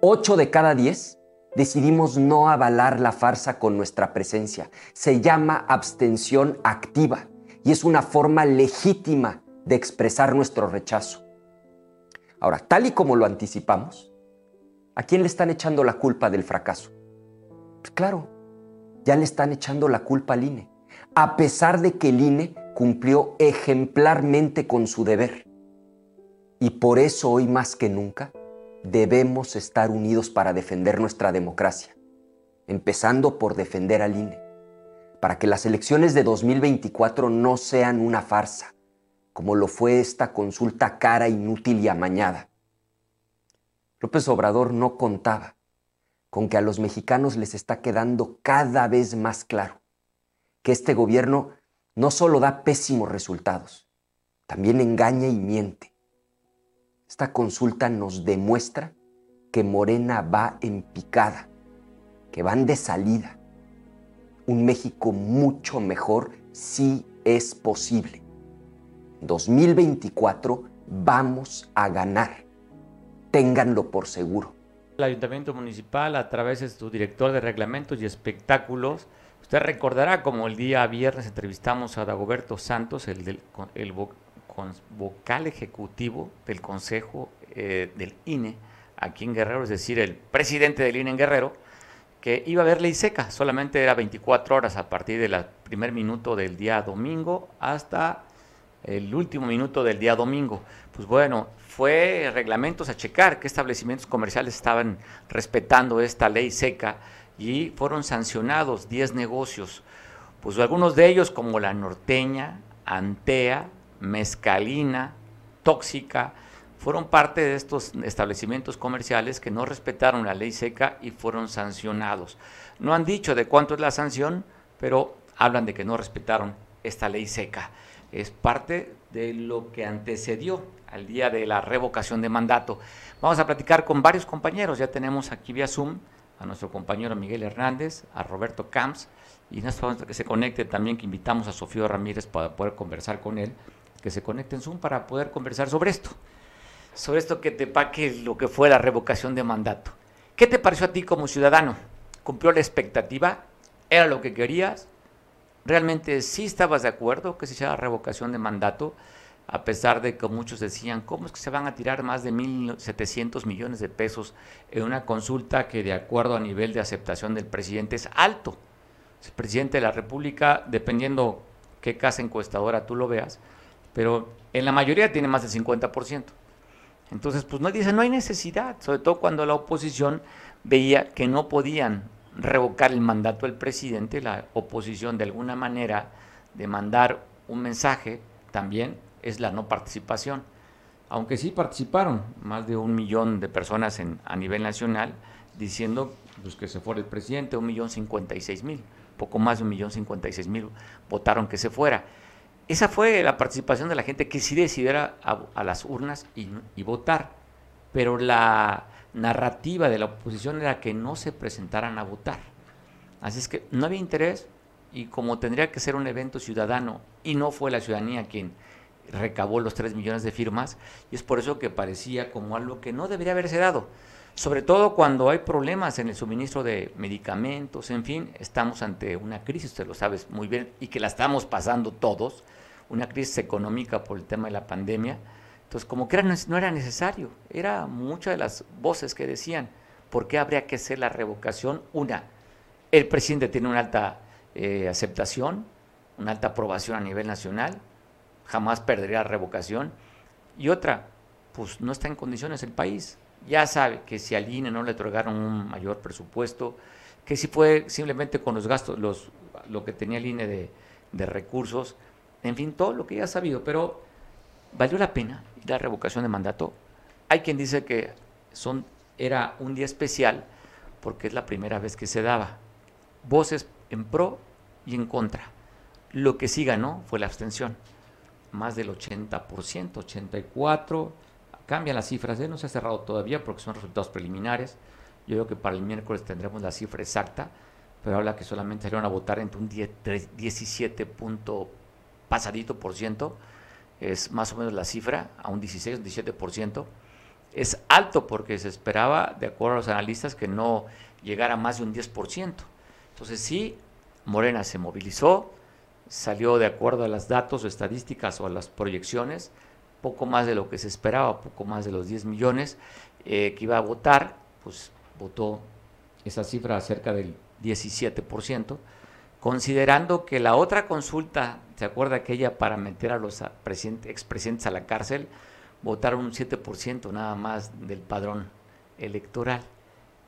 H: 8 de cada 10 decidimos no avalar la farsa con nuestra presencia. Se llama abstención activa y es una forma legítima de expresar nuestro rechazo. Ahora, tal y como lo anticipamos, ¿A quién le están echando la culpa del fracaso? Pues claro, ya le están echando la culpa al INE, a pesar de que el INE cumplió ejemplarmente con su deber. Y por eso hoy más que nunca debemos estar unidos para defender nuestra democracia, empezando por defender al INE, para que las elecciones de 2024 no sean una farsa, como lo fue esta consulta cara, inútil y amañada. López Obrador no contaba con que a los mexicanos les está quedando cada vez más claro que este gobierno no solo da pésimos resultados, también engaña y miente. Esta consulta nos demuestra que Morena va en picada, que van de salida. Un México mucho mejor sí es posible. 2024 vamos a ganar. Ténganlo por seguro.
A: El Ayuntamiento Municipal, a través de su director de reglamentos y espectáculos, usted recordará como el día viernes entrevistamos a Dagoberto Santos, el, del, el vocal ejecutivo del Consejo eh, del INE, aquí en Guerrero, es decir, el presidente del INE en Guerrero, que iba a haber ley seca, solamente era 24 horas a partir del primer minuto del día domingo hasta el último minuto del día domingo. Pues bueno, fue reglamentos a checar qué establecimientos comerciales estaban respetando esta ley seca y fueron sancionados 10 negocios. Pues algunos de ellos como la norteña, Antea, Mezcalina, Tóxica, fueron parte de estos establecimientos comerciales que no respetaron la ley seca y fueron sancionados. No han dicho de cuánto es la sanción, pero hablan de que no respetaron esta ley seca. Es parte de lo que antecedió al día de la revocación de mandato. Vamos a platicar con varios compañeros. Ya tenemos aquí vía Zoom a nuestro compañero Miguel Hernández, a Roberto Camps, y nosotros que se conecte también, que invitamos a Sofío Ramírez para poder conversar con él, que se conecte en Zoom para poder conversar sobre esto sobre esto que te paque lo que fue la revocación de mandato. ¿Qué te pareció a ti como ciudadano? ¿Cumplió la expectativa? ¿Era lo que querías? ¿Realmente sí estabas de acuerdo que se hiciera revocación de mandato? A pesar de que muchos decían, ¿cómo es que se van a tirar más de 1.700 millones de pesos en una consulta que de acuerdo a nivel de aceptación del presidente es alto? El presidente de la República, dependiendo qué casa encuestadora tú lo veas, pero en la mayoría tiene más del 50%. Entonces, pues no dice, no hay necesidad, sobre todo cuando la oposición veía que no podían revocar el mandato del presidente, la oposición de alguna manera de mandar un mensaje también es la no participación. Aunque sí participaron más de un millón de personas en, a nivel nacional diciendo pues, que se fuera el presidente, un millón cincuenta y seis mil, poco más de un millón cincuenta y seis mil votaron que se fuera. Esa fue la participación de la gente que sí decidiera a, las urnas y, votar, pero la narrativa de la oposición era que no se presentaran a votar. Así es que no había interés y como tendría que ser un evento ciudadano y no fue la ciudadanía quien recabó los 3 millones de firmas, y es por eso que parecía como algo que no debería haberse dado, sobre todo cuando hay problemas en el suministro de medicamentos, en fin, estamos ante una crisis, usted lo sabe muy bien, y que la estamos pasando todos, una crisis económica por el tema de la pandemia. Entonces, como que no era necesario, era muchas de las voces que decían, ¿por qué habría que hacer la revocación? Una, el presidente tiene una alta eh, aceptación, una alta aprobación a nivel nacional, jamás perdería la revocación. Y otra, pues no está en condiciones el país. Ya sabe que si al INE no le otorgaron un mayor presupuesto, que si fue simplemente con los gastos, los, lo que tenía el INE de, de recursos, en fin, todo lo que ya ha sabido, pero ¿valió la pena la revocación de mandato? Hay quien dice que son, era un día especial porque es la primera vez que se daba. Voces en pro y en contra. Lo que sí ganó fue la abstención, más del 80%, 84%. Cambian las cifras, ¿eh? no se ha cerrado todavía porque son resultados preliminares. Yo creo que para el miércoles tendremos la cifra exacta, pero habla que solamente salieron a votar entre un 17 pasadito por ciento, es más o menos la cifra, a un 16, un 17%. Es alto porque se esperaba, de acuerdo a los analistas, que no llegara más de un 10%. Entonces sí, Morena se movilizó, salió de acuerdo a los datos o estadísticas o a las proyecciones, poco más de lo que se esperaba, poco más de los 10 millones eh, que iba a votar, pues votó esa cifra cerca del 17% considerando que la otra consulta, ¿se acuerda aquella para meter a los expresidentes a la cárcel? Votaron un 7% nada más del padrón electoral.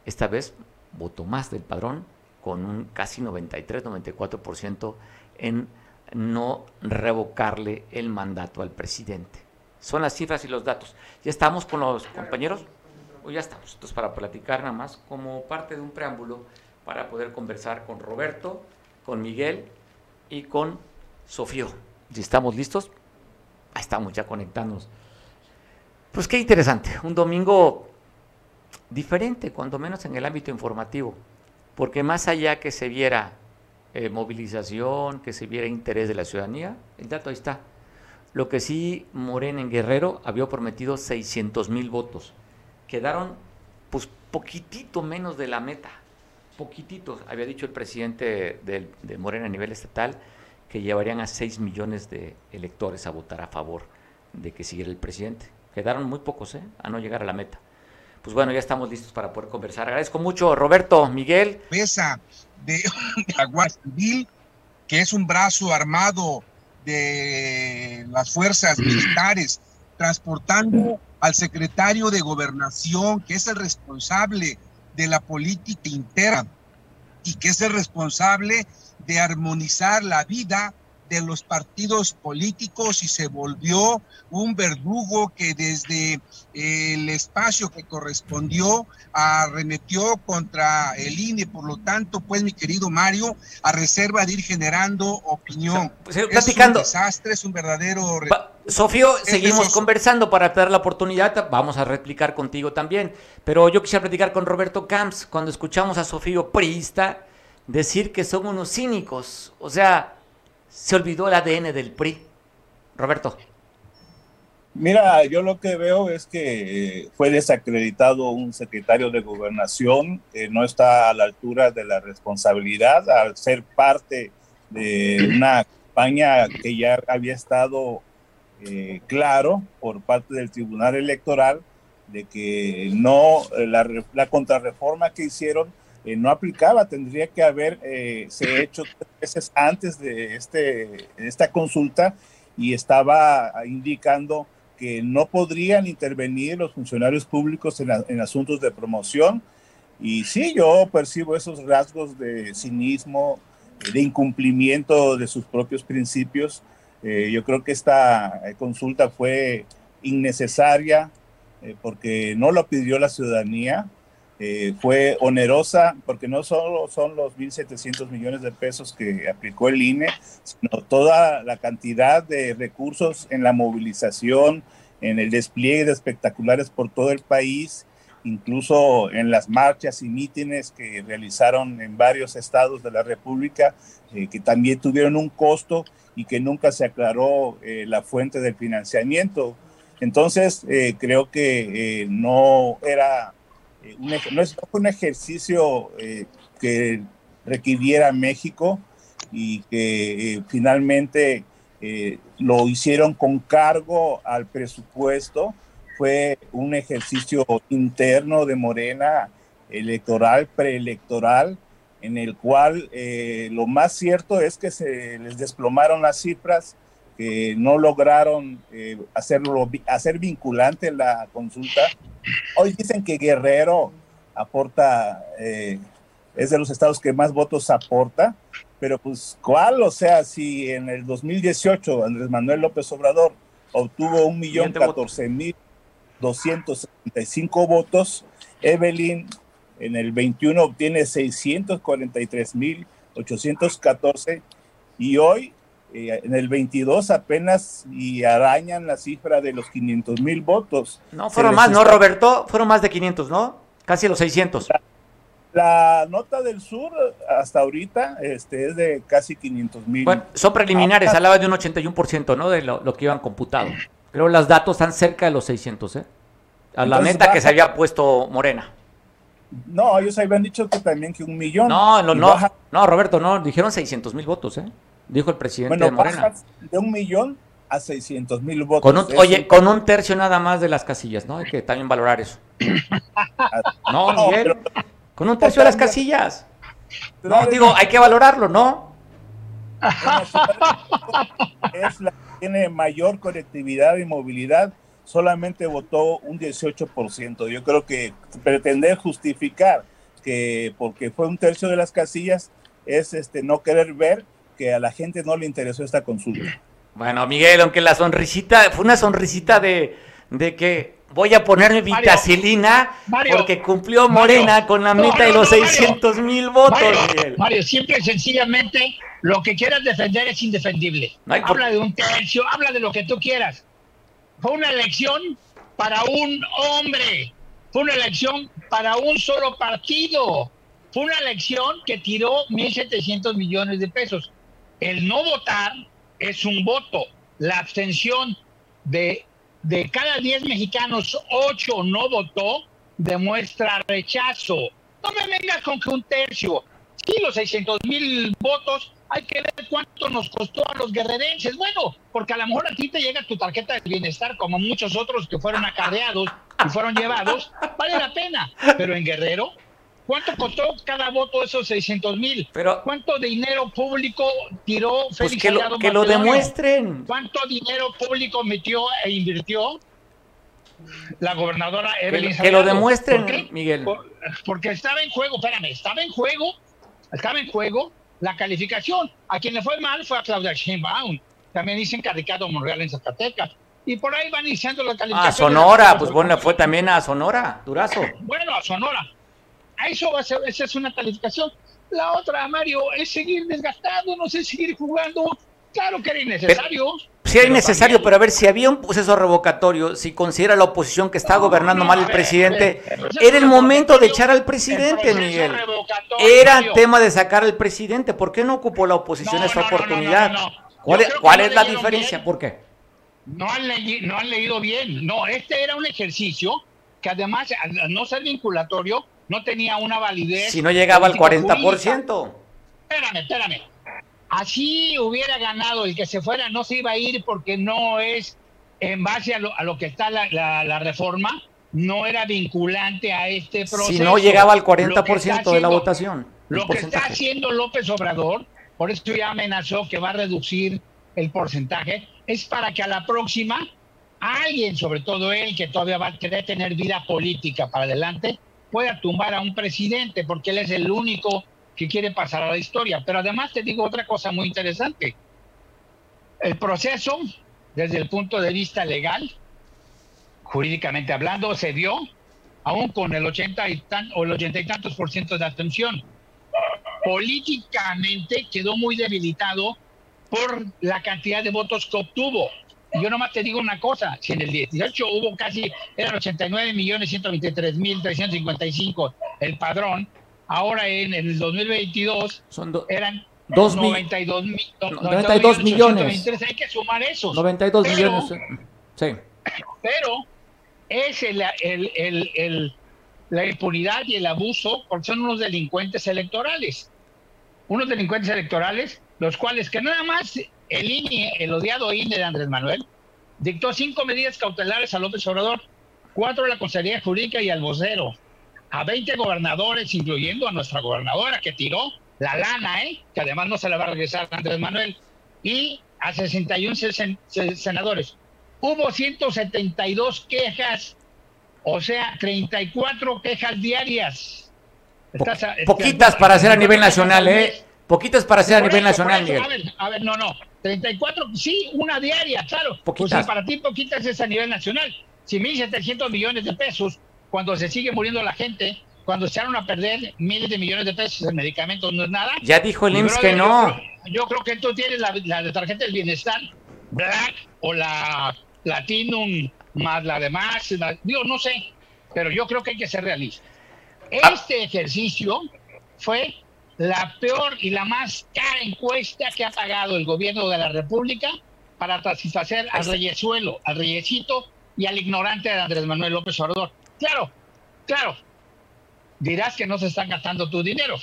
A: Esta vez votó más del padrón, con un casi 93-94% en no revocarle el mandato al presidente. Son las cifras y los datos. ¿Ya estamos con los compañeros? O ya estamos. Entonces, para platicar nada más, como parte de un preámbulo, para poder conversar con Roberto, con Miguel y con Sofío, si estamos listos, ahí estamos ya conectándonos. Pues qué interesante, un domingo diferente, cuando menos en el ámbito informativo, porque más allá que se viera eh, movilización, que se viera interés de la ciudadanía, el dato ahí está. Lo que sí, Morena en Guerrero había prometido 600 mil votos. Quedaron, pues, poquitito menos de la meta. Poquitito. Había dicho el presidente de, de Morena a nivel estatal que llevarían a 6 millones de electores a votar a favor de que siguiera el presidente. Quedaron muy pocos, ¿eh? A no llegar a la meta. Pues bueno, ya estamos listos para poder conversar. Agradezco mucho, Roberto, Miguel.
I: Mesa de (laughs) la Civil, que es un brazo armado de las fuerzas (clears throat) militares, transportando al secretario de gobernación, que es el responsable de la política interna y que es el responsable de armonizar la vida de los partidos políticos y se volvió un verdugo que desde el espacio que correspondió arremetió contra el INE. Por lo tanto, pues mi querido Mario, a reserva de ir generando opinión.
A: Pues, es un
I: desastre, es un verdadero...
A: Sofío, seguimos conversando para dar la oportunidad, vamos a replicar contigo también, pero yo quisiera platicar con Roberto Camps, cuando escuchamos a Sofío priista decir que son unos cínicos, o sea, se olvidó el ADN del PRI. Roberto.
J: Mira, yo lo que veo es que eh, fue desacreditado un secretario de gobernación que no está a la altura de la responsabilidad al ser parte de una campaña que ya había estado eh, claro por parte del Tribunal Electoral de que no, la, la contrarreforma que hicieron eh, no aplicaba, tendría que haber eh, hecho tres veces antes de este, esta consulta y estaba indicando que no podrían intervenir los funcionarios públicos en, asuntos de promoción. Y sí, yo percibo esos rasgos de cinismo, de incumplimiento de sus propios principios. Eh, yo creo que esta consulta fue innecesaria porque no lo pidió la ciudadanía, eh, fue onerosa porque no solo son los 1.700 millones de pesos que aplicó el INE, sino toda la cantidad de recursos en la movilización, en el despliegue de espectaculares por todo el país, incluso en las marchas y mítines que realizaron en varios estados de la República, eh, que también tuvieron un costo y que nunca se aclaró eh, la fuente del financiamiento. Entonces, creo que no era eh, no es un ejercicio eh, que requiriera México y que eh, finalmente lo hicieron con cargo al presupuesto. Fue un ejercicio interno de Morena, electoral, preelectoral, en el cual lo más cierto es que se les desplomaron las cifras, que no lograron hacerlo, hacer vinculante la consulta Hoy dicen que Guerrero aporta, eh, es de los estados que más votos aporta, pero pues ¿cuál? O sea, si en el 2018 Andrés Manuel López Obrador obtuvo un millón catorce mil cinco votos, Evelyn en el 21 obtiene 643 mil 814 y hoy eh, en el 22 apenas y arañan la cifra de los 500 mil votos.
A: No, fueron más, ¿no, Roberto? Fueron más de 500, ¿no? Casi los 600.
J: La, nota del sur hasta ahorita este, es de casi 500 mil.
A: Bueno, son preliminares, hablaba de un 81%, ¿no? De lo, que iban computado. Creo los datos están cerca de los 600, ¿eh? A la meta que se había puesto Morena.
J: No, ellos habían dicho que también que un millón.
A: No, no, no, no, Roberto, no, dijeron 600 mil votos, ¿eh? Dijo el presidente de Morena.
J: de un millón a 600 mil votos.
A: Con oye, con un tercio nada más de las casillas, ¿no? Hay que también valorar eso. (laughs) no, Miguel, con un tercio de las casillas. No, digo, hay que valorarlo, ¿no?
J: Es la que tiene mayor conectividad y movilidad, solamente votó un 18%. Yo creo que pretender justificar que porque fue un tercio de las casillas es este no querer ver que a la gente no le interesó esta consulta.
A: Bueno, Miguel, aunque la sonrisita, fue una sonrisita de, de que Voy a ponerme vitacilina porque cumplió Morena con la meta de los 600 mil votos.
K: Mario, siempre y sencillamente lo que quieras defender es indefendible. habla de un tercio, habla de lo que tú quieras. Fue una elección para un hombre, fue una elección para un solo partido, fue una elección que tiró 1.700 millones de pesos. El no votar es un voto. La abstención de de cada 10 mexicanos, 8 no votó, demuestra rechazo. No me vengas con que un tercio. Sí, los 600 mil votos, hay que ver cuánto nos costó a los guerrerenses. Bueno, porque a lo mejor a ti te llega tu tarjeta de bienestar, como muchos otros que fueron acarreados y fueron llevados, vale la pena. Pero en Guerrero, ¿Cuánto costó cada voto esos 600 mil? ¿Cuánto dinero público tiró
A: pues Félix pues que, lo, que lo demuestren.
K: ¿Cuánto dinero público metió e invirtió la gobernadora Evelyn
A: Que, que lo demuestren, Miguel.
K: porque estaba en juego, espérame, estaba en juego, estaba en juego la calificación. A quien le fue mal fue a Claudia Sheinbaum. También dicen que a Ricardo Monreal en Zacatecas. Y por ahí van iniciando la calificación.
A: A Sonora, pues bueno, fue también a Sonora, Durazo.
K: Bueno, a Sonora eso va a ser, esa es una calificación. La otra, Mario, es seguir desgastando, no sé, seguir jugando. Claro que era innecesario.
A: sí, era innecesario, pero a ver, si había un proceso revocatorio, si considera la oposición que está gobernando mal el presidente, era el momento de echar al presidente, Miguel. Era tema de sacar al presidente. ¿Por qué no ocupó la oposición esa oportunidad? ¿Cuál, es, cuál es la diferencia? ¿Por qué?
K: No han, no han leído bien. No, este era un ejercicio que además, al no ser vinculatorio, no tenía una validez.
A: Si no llegaba al 40%.
K: Espérame, espérame. Así hubiera ganado el que se fuera, no se iba a ir porque no es en base a lo, que está la, reforma, no era vinculante a este proceso.
A: Si no llegaba al 40% de la votación.
K: Lo que está haciendo López Obrador, por eso ya amenazó que va a reducir el porcentaje, es para que a la próxima alguien, sobre todo él, que todavía va a querer tener vida política para adelante, pueda tumbar a un presidente, porque él es el único que quiere pasar a la historia. Pero además te digo otra cosa muy interesante. El proceso, desde el punto de vista legal, jurídicamente hablando, se dio aún con el 80 y o el 80 y tantos por ciento de abstención. Políticamente quedó muy debilitado por la cantidad de votos que obtuvo. Yo nomás te digo una cosa, si en el 18 hubo casi, eran 89 millones 123 mil 355 el padrón, ahora en, el 2022
A: Son
K: eran
A: 92, 92, millones.
K: Hay que sumar esos.
A: 92 millones. Sí.
K: Pero es el, el, el, la impunidad y el abuso porque son unos delincuentes electorales. Unos delincuentes electorales, los cuales que nada más el INE, el odiado INE de Andrés Manuel, dictó cinco medidas cautelares a López Obrador, cuatro a la Consejería Jurídica y al vocero, a 20 gobernadores, incluyendo a nuestra gobernadora que tiró la lana, ¿eh? que además no se la va a regresar a Andrés Manuel, y a 61 senadores. Hubo 172 quejas, o sea, 34 quejas diarias.
A: poquitas para hacer a nivel nacional, ¿eh? Poquitas para hacer a nivel nacional,
K: A ver, a ver, no, no. 34, sí, una diaria, claro. Pues para ti poquitas es a nivel nacional. Si 1.700 millones de pesos, cuando se sigue muriendo la gente, cuando se van a perder miles de millones de pesos en medicamentos, no es nada.
A: Ya dijo el IMSS que no.
K: Yo creo, que tú tienes la, la tarjeta del bienestar, Black o la Platinum, más la demás. digo, no sé, pero yo creo que hay que ser realista. Ah. Este ejercicio fue la peor y la más cara encuesta que ha pagado el gobierno de la República para satisfacer al reyesuelo, al reyesito y al ignorante de Andrés Manuel López Obrador. Claro, claro, dirás que no se están gastando tu dinero.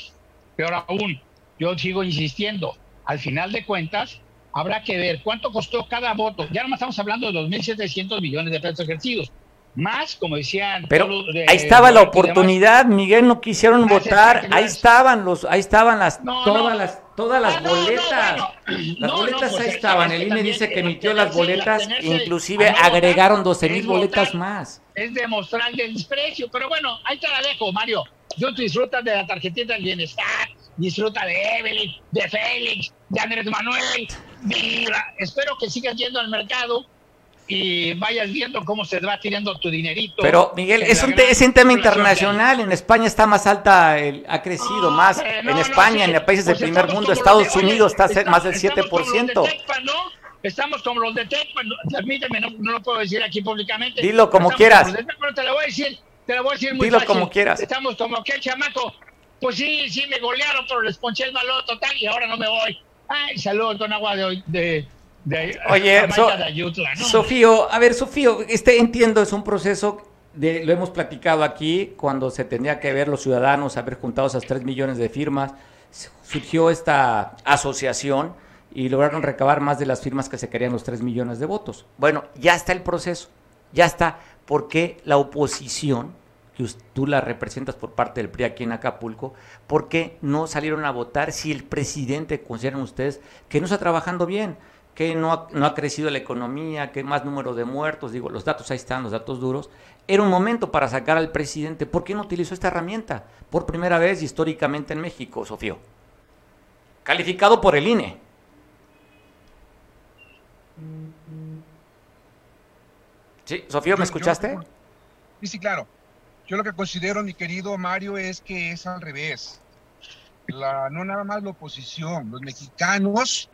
K: Peor aún, yo sigo insistiendo, al final de cuentas, habrá que ver cuánto costó cada voto. Ya no estamos hablando de 2.700 millones de pesos ejercidos más, como decían.
A: Pero ahí estaba la oportunidad, Miguel, no quisieron votar, ahí estaban los, ahí estaban las, todas las, todas las boletas, (clears throat) las boletas pues, ahí estaban, el INE dice que emitió las boletas, inclusive agregaron 12 mil boletas más.
K: Es demostrar el desprecio, pero bueno, ahí te la dejo, Mario. Yo disfrutas de la tarjetita del bienestar, disfruta de Evelyn, de Félix, de Andrés Manuel, espero que sigas yendo al mercado y vayas viendo cómo se va tirando tu dinerito.
A: Pero, Miguel, es un, es un tema internacional. En España está más alta, el, ha crecido más. en España, en países del pues primer mundo, Estados Unidos está más del 7%.
K: Estamos como los de Tecpan, permíteme, no, no, lo puedo decir aquí públicamente.
A: Dilo como quieras.
K: te lo voy a decir, te lo voy a decir muy
A: Dilo como quieras.
K: Estamos como que chamaco. Pues sí, sí, me golearon, pero les ponché el malo total y ahora no me voy. Ay, saludos con agua de, de, de
A: Oye, Sofío, a ver, Sofío, este entiendo, es un proceso, de, lo hemos platicado aquí, cuando se tenía que ver los ciudadanos haber juntado esas 3 millones de firmas, surgió esta asociación y lograron recabar más de las firmas que se querían los 3 millones de votos. Bueno, ya está el proceso, ya está, porque la oposición que tú la representas por parte del PRI aquí en Acapulco, ¿por qué no salieron a votar si el presidente consideran ustedes que no está trabajando bien, que no ha, no ha crecido la economía, que más número de muertos, digo, los datos ahí están, los datos duros? Era un momento para sacar al presidente. ¿Por qué no utilizó esta herramienta? Por primera vez históricamente en México, Sofío. Calificado por el INE. Sí, Sofío, ¿me escuchaste?
I: Sí, sí, claro. Yo lo que considero, mi querido Mario, es que es al revés. La, no nada más la oposición, los mexicanos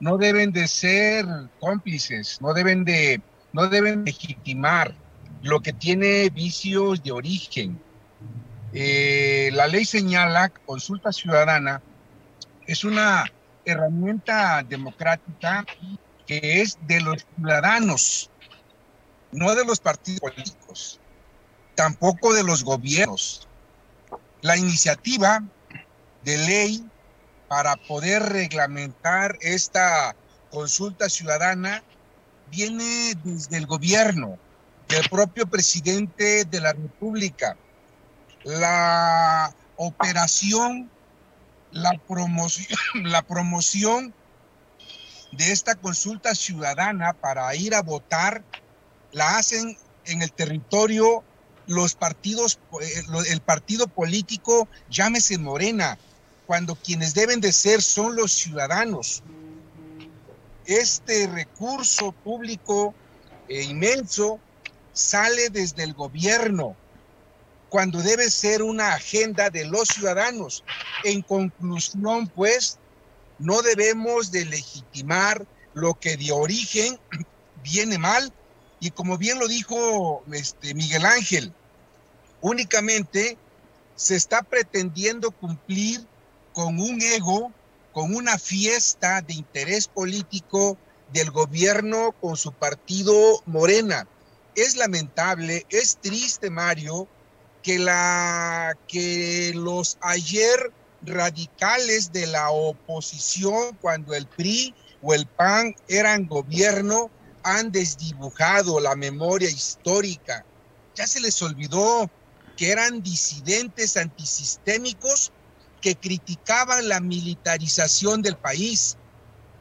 I: no deben de ser cómplices, no deben de, no deben legitimar lo que tiene vicios de origen. Eh, la ley señala consulta ciudadana es una herramienta democrática que es de los ciudadanos, no de los partidos políticos tampoco de los gobiernos. La iniciativa de ley para poder reglamentar esta consulta ciudadana viene desde el gobierno, del propio presidente de la República. La operación, la promoción, la promoción de esta consulta ciudadana para ir a votar la hacen en el territorio los partidos, eh, el partido político, llámese Morena, cuando quienes deben de ser son los ciudadanos. Este recurso público e inmenso sale desde el gobierno, cuando debe ser una agenda de los ciudadanos. En conclusión, pues, no debemos de legitimar lo que de origen (clears throat) viene mal y como bien lo dijo este, Miguel Ángel, únicamente se está pretendiendo cumplir con un ego, con una fiesta de interés político del gobierno con su partido Morena. Es lamentable, es triste, Mario, que la que los ayer radicales de la oposición cuando el PRI o el PAN eran gobierno han desdibujado la memoria histórica. Ya se les olvidó que eran disidentes antisistémicos que criticaban la militarización del país.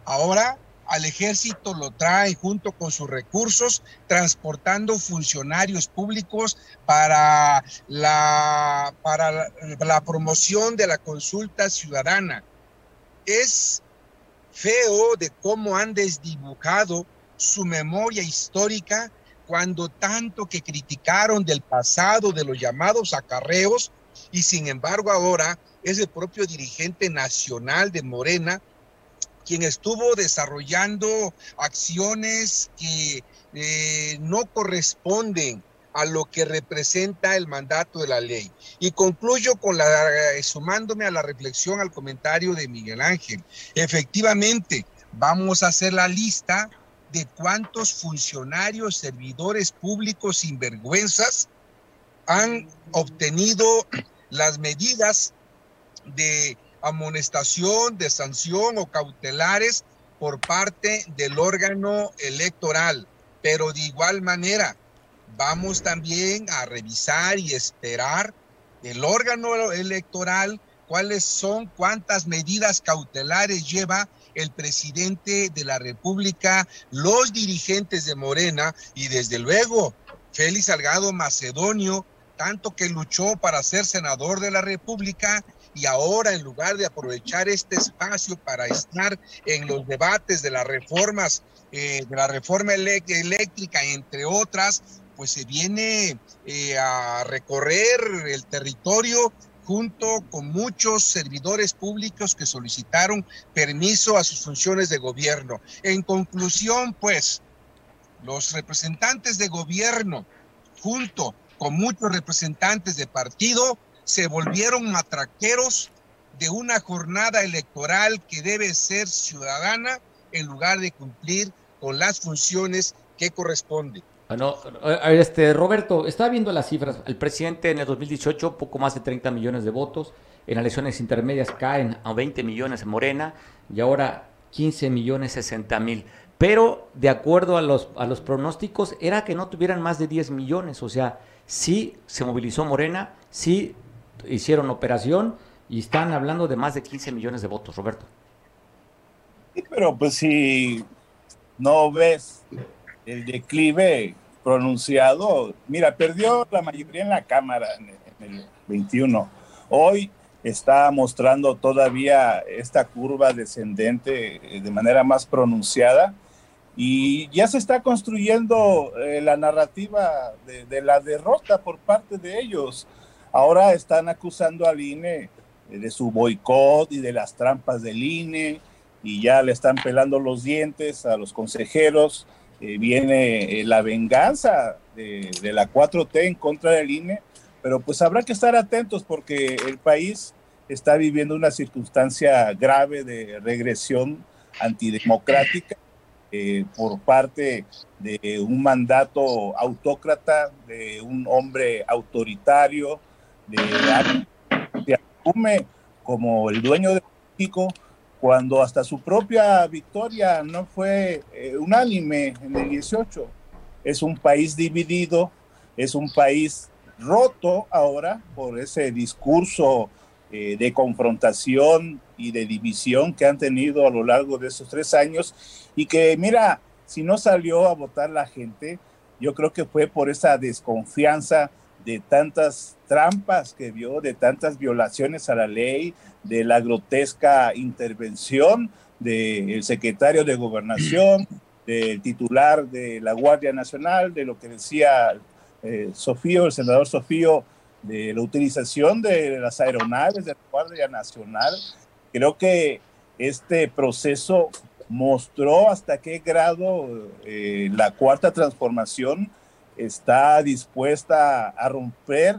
I: Ahora al ejército lo trae junto con sus recursos, transportando funcionarios públicos para la, para la promoción de la consulta ciudadana. Es feo de cómo han desdibujado su memoria histórica cuando tanto que criticaron del pasado de los llamados acarreos y sin embargo ahora es el propio dirigente nacional de Morena quien estuvo desarrollando acciones que eh, no corresponden a lo que representa el mandato de la ley. Y concluyo con la, eh, sumándome a la reflexión, al comentario de Miguel Ángel. Efectivamente, vamos a hacer la lista de cuántos funcionarios, servidores públicos sinvergüenzas han obtenido las medidas de amonestación, de sanción o cautelares por parte del órgano electoral. Pero de igual manera, vamos también a revisar y esperar el órgano electoral cuáles son, cuántas medidas cautelares lleva el presidente de la República, los dirigentes de Morena y desde luego Félix Salgado Macedonio, tanto que luchó para ser senador de la República y ahora en lugar de aprovechar este espacio para estar en los debates de las reformas de la reforma eléctrica, entre otras, pues se viene a recorrer el territorio junto con muchos servidores públicos que solicitaron permiso a sus funciones de gobierno. En conclusión, pues, los representantes de gobierno, junto con muchos representantes de partido, se volvieron matraqueros de una jornada electoral que debe ser ciudadana en lugar de cumplir con las funciones que corresponden.
A: Bueno, este, Roberto, está viendo las cifras. El presidente en el 2018, poco más de 30 millones de votos. En elecciones intermedias caen a 20 millones en Morena y ahora 15 millones 60 mil. Pero de acuerdo a los, a los pronósticos, era que no tuvieran más de 10 millones. O sea, sí se movilizó Morena, sí hicieron operación y están hablando de más de 15 millones de votos, Roberto.
J: pero pues si no ves el declive pronunciado. Mira, perdió la mayoría en la Cámara en, el 21. Hoy está mostrando todavía esta curva descendente eh, de manera más pronunciada y ya se está construyendo eh, la narrativa de, de, la derrota por parte de ellos. Ahora están acusando al INE de su boicot y de las trampas del INE y ya le están pelando los dientes a los consejeros. Eh, viene eh, la venganza de, la 4T en contra del INE, pero pues habrá que estar atentos porque el país está viviendo una circunstancia grave de regresión antidemocrática eh, por parte de un mandato autócrata, de un hombre autoritario, de que asume como el dueño de México, cuando hasta su propia victoria no fue eh, unánime en el 18. Es un país dividido, es un país roto ahora por ese discurso eh, de confrontación y de división que han tenido a lo largo de esos tres años y que, mira, si no salió a votar la gente, yo creo que fue por esa desconfianza de tantas trampas que vio, de tantas violaciones a la ley, de la grotesca intervención del secretario de gobernación, del titular de la Guardia Nacional, de lo que decía eh, Sofío, el senador Sofío, de la utilización de las aeronaves de la Guardia Nacional. Creo que este proceso mostró hasta qué grado eh, la cuarta transformación está dispuesta a romper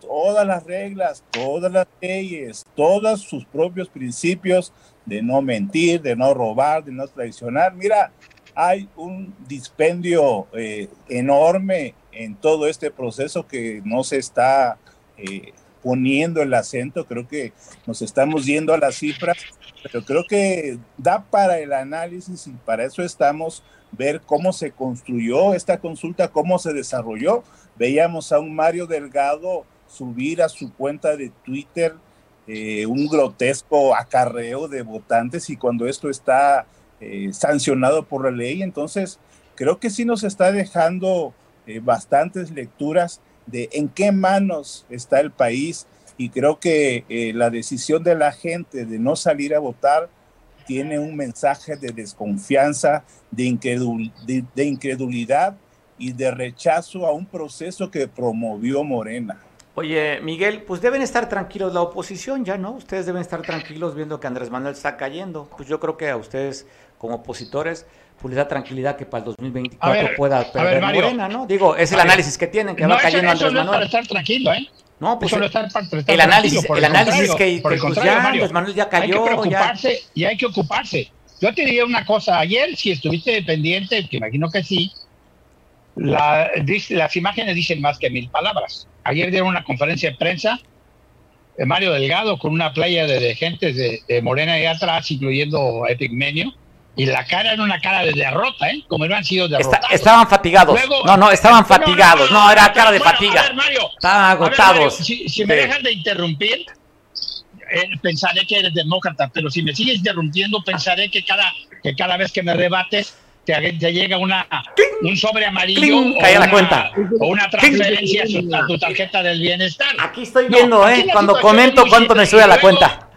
J: todas las reglas, todas las leyes, todos sus propios principios de no mentir, de no robar, de no traicionar. Mira, hay un dispendio eh, enorme en todo este proceso que no se está eh, poniendo el acento, creo que nos estamos yendo a las cifras, pero creo que da para el análisis y para eso estamos, ver cómo se construyó esta consulta, cómo se desarrolló. Veíamos a un Mario Delgado subir a su cuenta de Twitter eh, un grotesco acarreo de votantes y cuando esto está eh, sancionado por la ley, entonces creo que sí nos está dejando eh, bastantes lecturas de en qué manos está el país y creo que la decisión de la gente de no salir a votar tiene un mensaje de desconfianza, de, de incredulidad y de rechazo a un proceso que promovió Morena.
A: Oye, Miguel, pues deben estar tranquilos la oposición ya, ¿no? Ustedes deben estar tranquilos viendo que Andrés Manuel está cayendo. Pues yo creo que a ustedes como opositores pues les da tranquilidad que para el 2024 pueda perder Morena, ¿no? Digo, es el análisis que tienen, que va cayendo Andrés Manuel. No
K: es para estar tranquilo, ¿eh?
A: No, pues el, el análisis, el, análisis que,
K: por el
A: pues
K: contrario,
A: ya,
K: Mario,
A: Manuel ya cayó.
K: Hay que preocuparse y hay que ocuparse. Yo te diría una cosa, ayer si estuviste pendiente, que imagino que sí, la, las imágenes dicen más que mil palabras. Ayer dieron una conferencia de prensa de Mario Delgado con una playa de, de gente de, Morena ahí atrás, incluyendo Epigmenio, y la cara era una cara de derrota, ¿eh? Como no han sido derrotados.
A: estaban fatigados. no, no, estaban fatigados. No, era cara de fatiga. estaban agotados.
K: si, me dejas de interrumpir, eh, pensaré que eres demócrata, pero si me sigues interrumpiendo, pensaré que cada, que cada vez que me rebates, te, llega una, un sobre amarillo o, una,
A: cuenta.
K: o una transferencia a tu tarjeta del bienestar.
A: Aquí estoy viendo, ¿eh? Cuando comento cuánto me sube a la cuenta.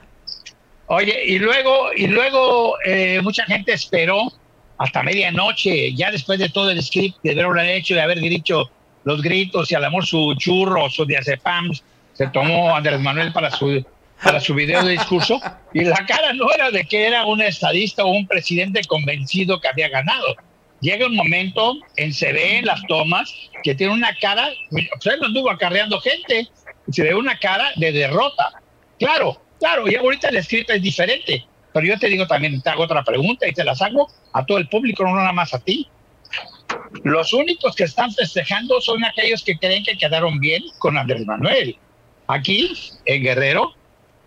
K: Oye, y luego, y luego eh, mucha gente esperó hasta medianoche, ya después de todo el script de haberlo hecho, de haber dicho los gritos y al amor su churro, su diazepam, se tomó Andrés Manuel para su, para su video de discurso y la cara no era de que era un estadista o un presidente convencido que había ganado. Llega un momento en se ve en las tomas que tiene una cara, pues él anduvo acarreando gente, se ve una cara de derrota. Claro, claro, y ahorita el escrito es diferente, pero yo te digo también, te hago otra pregunta y te las hago a todo el público, no nada más a ti. Los únicos que están festejando son aquellos que creen que quedaron bien con Andrés Manuel. Aquí, en Guerrero,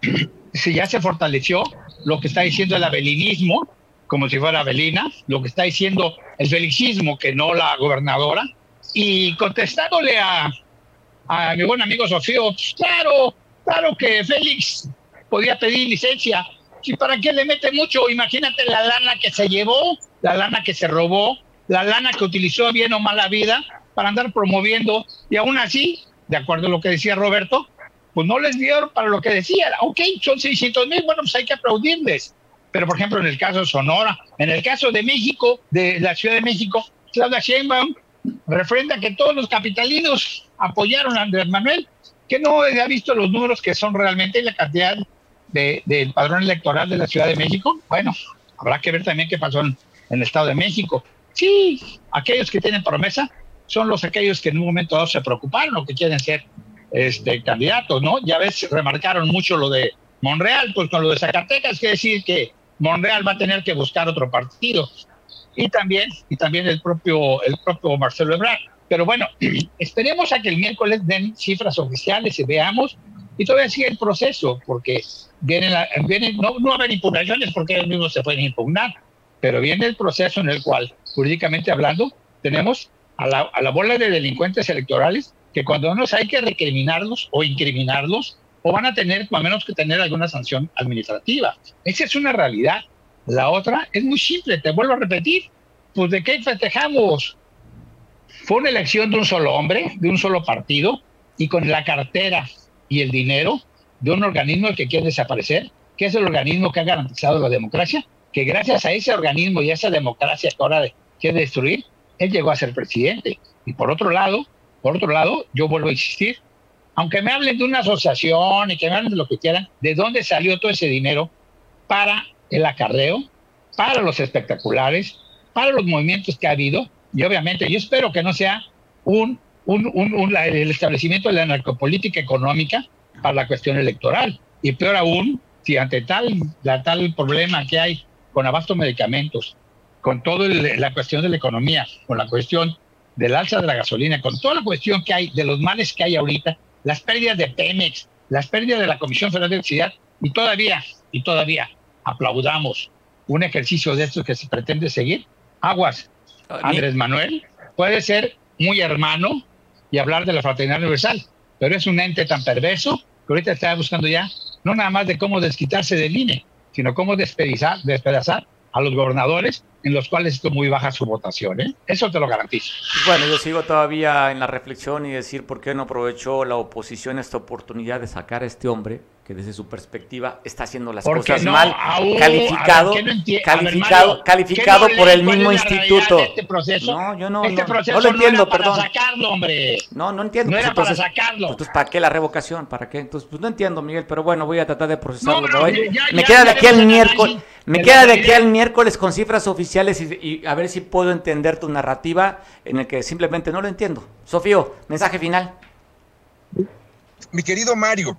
K: (clears throat) si ya se fortaleció lo que está diciendo el abelinismo, como si fuera Abelina, lo que está diciendo el felicismo, que no la gobernadora, y contestándole a, a mi buen amigo Sofío, claro, claro que Félix podía pedir licencia. ¿Y para qué le mete mucho? Imagínate la lana que se llevó, la lana que se robó, la lana que utilizó bien o mala vida para andar promoviendo. Y aún así, de acuerdo a lo que decía Roberto, pues no les dieron para lo que decía. Ok, son 600 mil, bueno, pues hay que aplaudirles. Pero, por ejemplo, en el caso de Sonora, en el caso de México, de la Ciudad de México, Claudia Sheinbaum refrenda que todos los capitalinos apoyaron a Andrés Manuel, que no ha visto los números que son realmente la cantidad del padrón electoral de la Ciudad de México. Bueno, habrá que ver también qué pasó en, el Estado de México. Sí, aquellos que tienen promesa son los aquellos que en un momento dado se preocuparon o que quieren ser este, candidatos, ¿no? Ya ves, remarcaron mucho lo de Monreal, pues con lo de Zacatecas, quiere decir que Monreal va a tener que buscar otro partido. Y también, y también el propio, el propio Marcelo Ebrard. Pero bueno, (clears throat) esperemos a que el miércoles den cifras oficiales y veamos. Y todavía sigue el proceso, porque vienen, vienen no, no haber impugnaciones porque ellos mismos se pueden impugnar, pero viene el proceso en el cual, jurídicamente hablando, tenemos a la, a la bola de delincuentes electorales que cuando nos hay que recriminarlos o incriminarlos, o van a tener, al menos que tener alguna sanción administrativa. Esa es una realidad. La otra es muy simple, te vuelvo a repetir, pues de qué festejamos. Fue una elección de un solo hombre, de un solo partido, y con la cartera y el dinero de un organismo que quiere desaparecer, que es el organismo que ha garantizado la democracia, que gracias a ese organismo y a esa democracia que ahora quiere destruir, él llegó a ser presidente. Y por otro lado, por otro lado, yo vuelvo a insistir, aunque me hablen de una asociación y que me hablen de lo que quieran, ¿de dónde salió todo ese dinero para el acarreo, para los espectaculares, para los movimientos que ha habido? Y obviamente yo espero que no sea un, un, el establecimiento de la narcopolítica económica para la cuestión electoral. Y peor aún, si ante tal, la, tal problema que hay con abasto de medicamentos, con toda la cuestión de la economía, con la cuestión del alza de la gasolina, con toda la cuestión que hay, de los males que hay ahorita, las pérdidas de Pemex, las pérdidas de la Comisión Federal de Electricidad, y todavía, y todavía aplaudamos un ejercicio de estos que se pretende seguir, aguas, Andrés Manuel puede ser muy hermano y hablar de la fraternidad universal, pero es un ente tan perverso que ahorita está buscando ya no nada más de cómo desquitarse del INE, sino cómo despedazar, despedazar a los gobernadores en los cuales estuvo muy baja su votación. ¿eh? Eso te lo garantizo.
A: Bueno, yo sigo todavía en la reflexión y decir por qué no aprovechó la oposición esta oportunidad de sacar a este hombre que desde su perspectiva está haciendo las cosas mal, calificado, calificado, calificado por el mismo instituto.
K: Este proceso,
A: no, yo no,
K: este
A: proceso lo entiendo,
K: era
A: perdón.
K: Para sacarlo, hombre.
A: No, no entiendo.
K: No
A: pues
K: era
A: entonces,
K: para sacarlo.
A: Entonces, ¿para qué la revocación? ¿Para qué? Entonces, pues no entiendo, Miguel, pero bueno, voy a tratar de procesarlo.
K: Ya-
A: me
K: ya
A: queda de aquí al miércoles, me queda de aquí al miércoles con cifras oficiales y, y a ver si puedo entender tu narrativa en el que simplemente no lo entiendo. Sofío, mensaje final.
I: Mi querido Mario,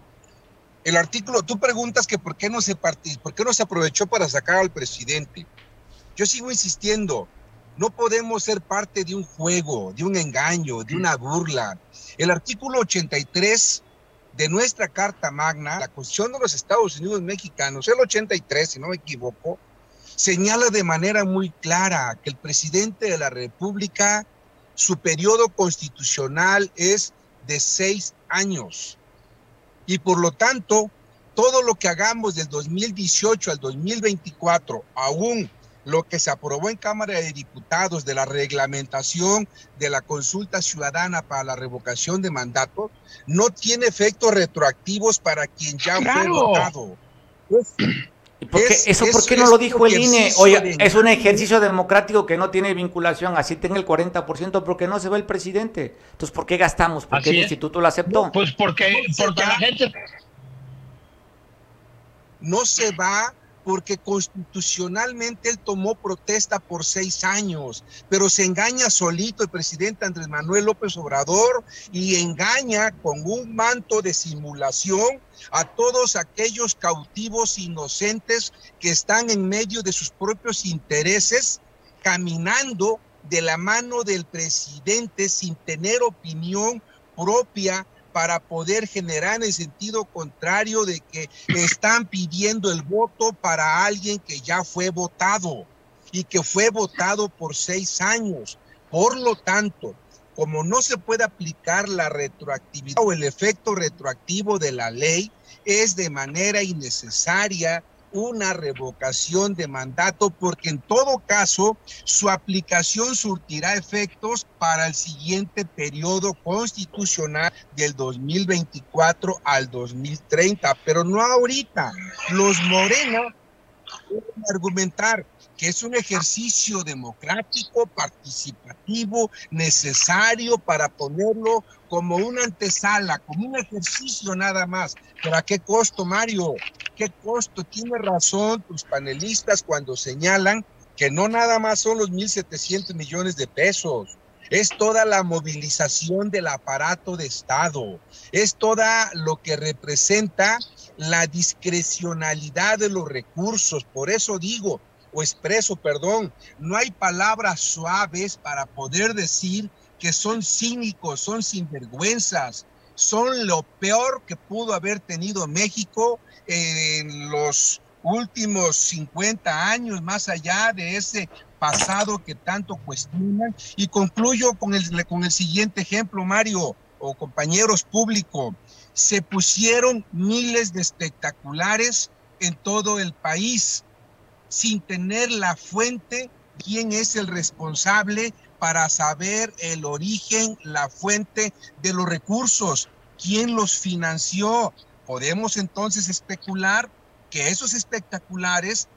I: el artículo, tú preguntas que por qué no se por qué no se aprovechó para sacar al presidente. Yo sigo insistiendo, no podemos ser parte de un juego, de un engaño, de una burla. El artículo 83 de nuestra Carta Magna, la Constitución de los Estados Unidos Mexicanos, el 83, si no me equivoco, señala de manera muy clara que el presidente de la República, su periodo constitucional es de seis años. Y por lo tanto, todo lo que hagamos del 2018 al 2024, aún lo que se aprobó en Cámara de Diputados de la reglamentación de la consulta ciudadana para la revocación de mandato, no tiene efectos retroactivos para quien ya fue Votado. Es,
A: ¿Eso por qué no lo dijo el INE? Oye, es un ejercicio democrático que no tiene vinculación, así tenga el 40% porque no se va el presidente. Entonces, ¿por qué gastamos? ¿Por qué el instituto lo aceptó?
K: pues porque, porque la gente...
I: No se va porque constitucionalmente él tomó protesta por seis años, pero se engaña solito el presidente Andrés Manuel López Obrador y engaña con un manto de simulación a todos aquellos cautivos inocentes que están en medio de sus propios intereses, caminando de la mano del presidente sin tener opinión propia para poder generar en el sentido contrario de que están pidiendo el voto para alguien que ya fue votado y que fue votado por seis años. Por lo tanto, como no se puede aplicar la retroactividad o el efecto retroactivo de la ley, es de manera innecesaria una revocación de mandato porque en todo caso su aplicación surtirá efectos para el siguiente periodo constitucional del 2024 al 2030, pero no ahorita. Los Morena pueden argumentar que es un ejercicio democrático, participativo, necesario para ponerlo como una antesala, como un ejercicio nada más. ¿Pero a qué costo, Mario? ¿Qué costo? Tiene razón tus panelistas cuando señalan que no nada más son los 1.700 millones de pesos, es toda la movilización del aparato de Estado, es toda lo que representa la discrecionalidad de los recursos. Por eso digo, o expreso, perdón, no hay palabras suaves para poder decir que son cínicos, son sinvergüenzas, son lo peor que pudo haber tenido México en los últimos 50 años, más allá de ese pasado que tanto cuestionan. Y concluyo con el, con el siguiente ejemplo, Mario, o compañeros públicos. Se pusieron miles de espectaculares en todo el país sin tener la fuente, quién es el responsable para saber el origen, la fuente de los recursos, quién los financió. Podemos entonces especular que esos espectaculares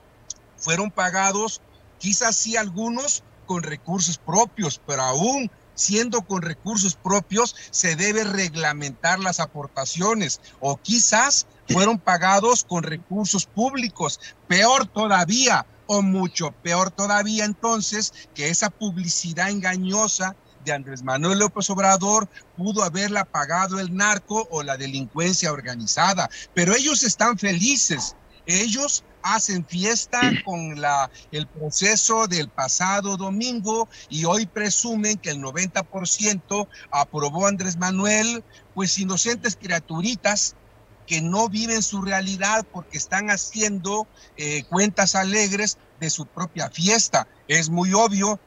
I: fueron pagados, quizás sí algunos con recursos propios, pero aún siendo con recursos propios, se debe reglamentar las aportaciones o quizás fueron pagados con recursos públicos. Peor todavía, o mucho peor todavía entonces, que esa publicidad engañosa de Andrés Manuel López Obrador pudo haberla pagado el narco o la delincuencia organizada. Pero ellos están felices. Ellos hacen fiesta (clears throat) con la, el proceso del pasado domingo y hoy presumen que el 90% aprobó Andrés Manuel, pues inocentes criaturitas que no viven su realidad porque están haciendo eh, cuentas alegres de su propia fiesta. Es muy obvio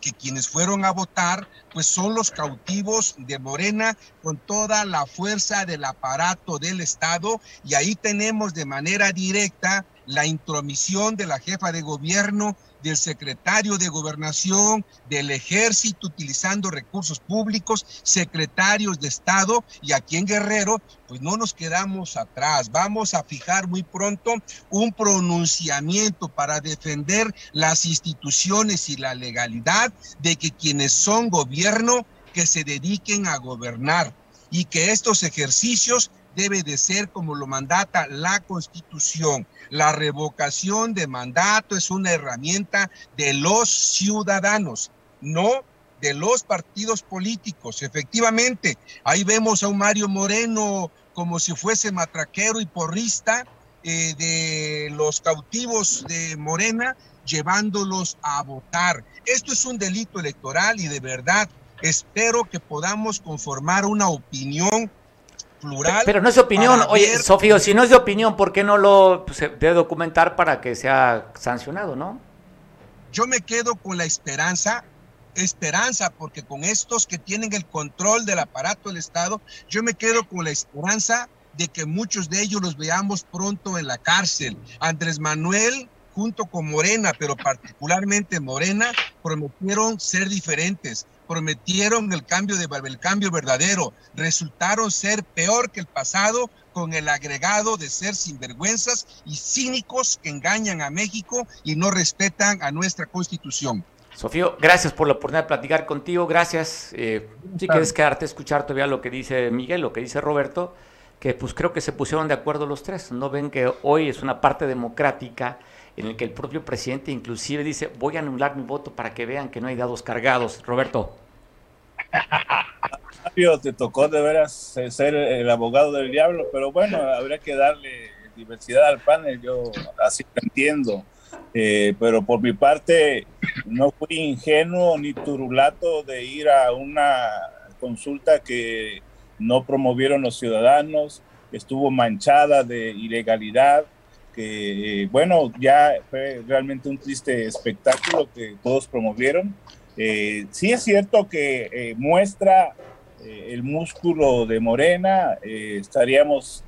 I: que quienes fueron a votar, pues son los cautivos de Morena con toda la fuerza del aparato del Estado y ahí tenemos de manera directa la intromisión de la jefa de gobierno del secretario de gobernación, del ejército utilizando recursos públicos, secretarios de Estado y aquí en Guerrero, pues no nos quedamos atrás. Vamos a fijar muy pronto un pronunciamiento para defender las instituciones y la legalidad de que quienes son gobierno que se dediquen a gobernar y que estos ejercicios debe de ser como lo mandata la Constitución. La revocación de mandato es una herramienta de los ciudadanos, no de los partidos políticos. Efectivamente, ahí vemos a un Mario Moreno como si fuese matraquero y porrista eh, de los cautivos de Morena, llevándolos a votar. Esto es un delito electoral y de verdad espero que podamos conformar una opinión
A: pero no es de opinión. Oye, Sofío, si no es de opinión, ¿por qué no lo pues, debe documentar para que sea sancionado, no?
I: Yo me quedo con la esperanza, esperanza, porque con estos que tienen el control del aparato del Estado, yo me quedo con la esperanza de que muchos de ellos los veamos pronto en la cárcel. Andrés Manuel junto con Morena, pero particularmente Morena, prometieron ser diferentes, prometieron el cambio de el cambio verdadero, resultaron ser peor que el pasado con el agregado de ser sinvergüenzas y cínicos que engañan a México y no respetan a nuestra Constitución.
A: Sofío, gracias por la oportunidad de platicar contigo, gracias. Eh, si quieres quedarte a escuchar todavía lo que dice Miguel, lo que dice Roberto, que pues creo que se pusieron de acuerdo los tres, no ven que hoy es una parte democrática en el que el propio presidente inclusive dice, voy a anular mi voto para que vean que no hay dados cargados. Roberto.
J: Te tocó de veras ser el abogado del diablo, pero bueno, habría que darle diversidad al panel, yo así lo entiendo. Eh, pero por mi parte, no fui ingenuo ni turulato de ir a una consulta que no promovieron los ciudadanos, estuvo manchada de ilegalidad, que bueno, ya fue realmente un triste espectáculo que todos promovieron. Eh, sí es cierto que eh, muestra eh, el músculo de Morena, estaríamos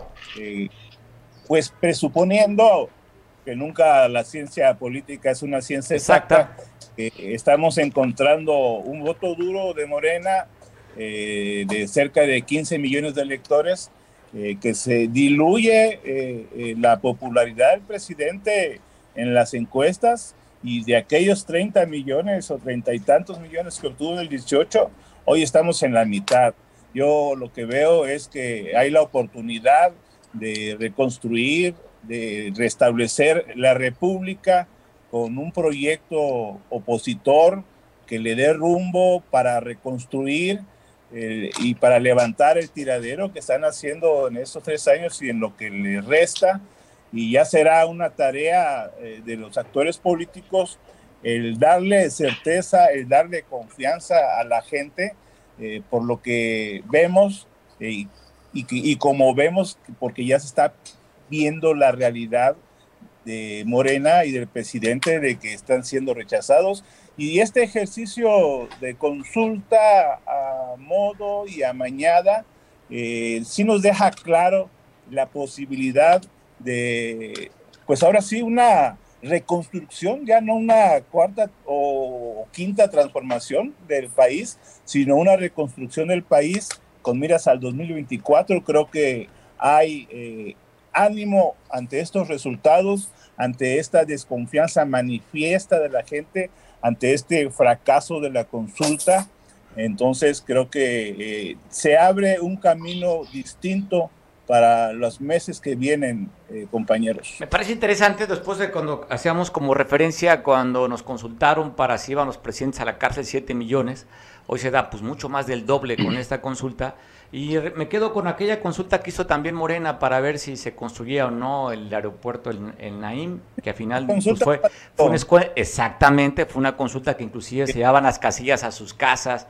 J: pues presuponiendo que nunca la ciencia política es una ciencia exacta, estamos encontrando un voto duro de Morena de cerca de 15 millones de electores eh, que se diluye eh, eh, la popularidad del presidente en las encuestas y de aquellos 30 millones o 30 y tantos millones que obtuvo en el 18, hoy estamos en la mitad. Yo lo que veo es que hay la oportunidad de reconstruir, de restablecer la república con un proyecto opositor que le dé rumbo para reconstruir eh, y para levantar el tiradero que están haciendo en estos tres años y en lo que les resta. Y ya será una tarea eh, de los actores políticos el darle certeza, el darle confianza a la gente eh, por lo que vemos y, y como vemos, porque ya se está viendo la realidad de Morena y del presidente de que están siendo rechazados. Y este ejercicio de consulta a modo y a mañada eh, sí nos deja claro la posibilidad de, pues ahora sí, una reconstrucción, ya no una cuarta o quinta transformación del país, sino una reconstrucción del país con miras al 2024. Creo que hay eh, ánimo ante estos resultados, ante esta desconfianza manifiesta de la gente ante este fracaso de la consulta. Entonces creo que eh, se abre un camino distinto para los meses que vienen, eh, compañeros.
A: Me parece interesante después de cuando hacíamos como referencia cuando nos consultaron para si iban los presidentes a la cárcel 7 millones, hoy se da pues mucho más del doble con esta consulta. Y me quedo con aquella consulta que hizo también Morena para ver si se construía o no el aeropuerto en, Naim, que al final pues, fue, fue, una escuela, exactamente, fue una consulta que inclusive se llevaban las casillas a sus casas.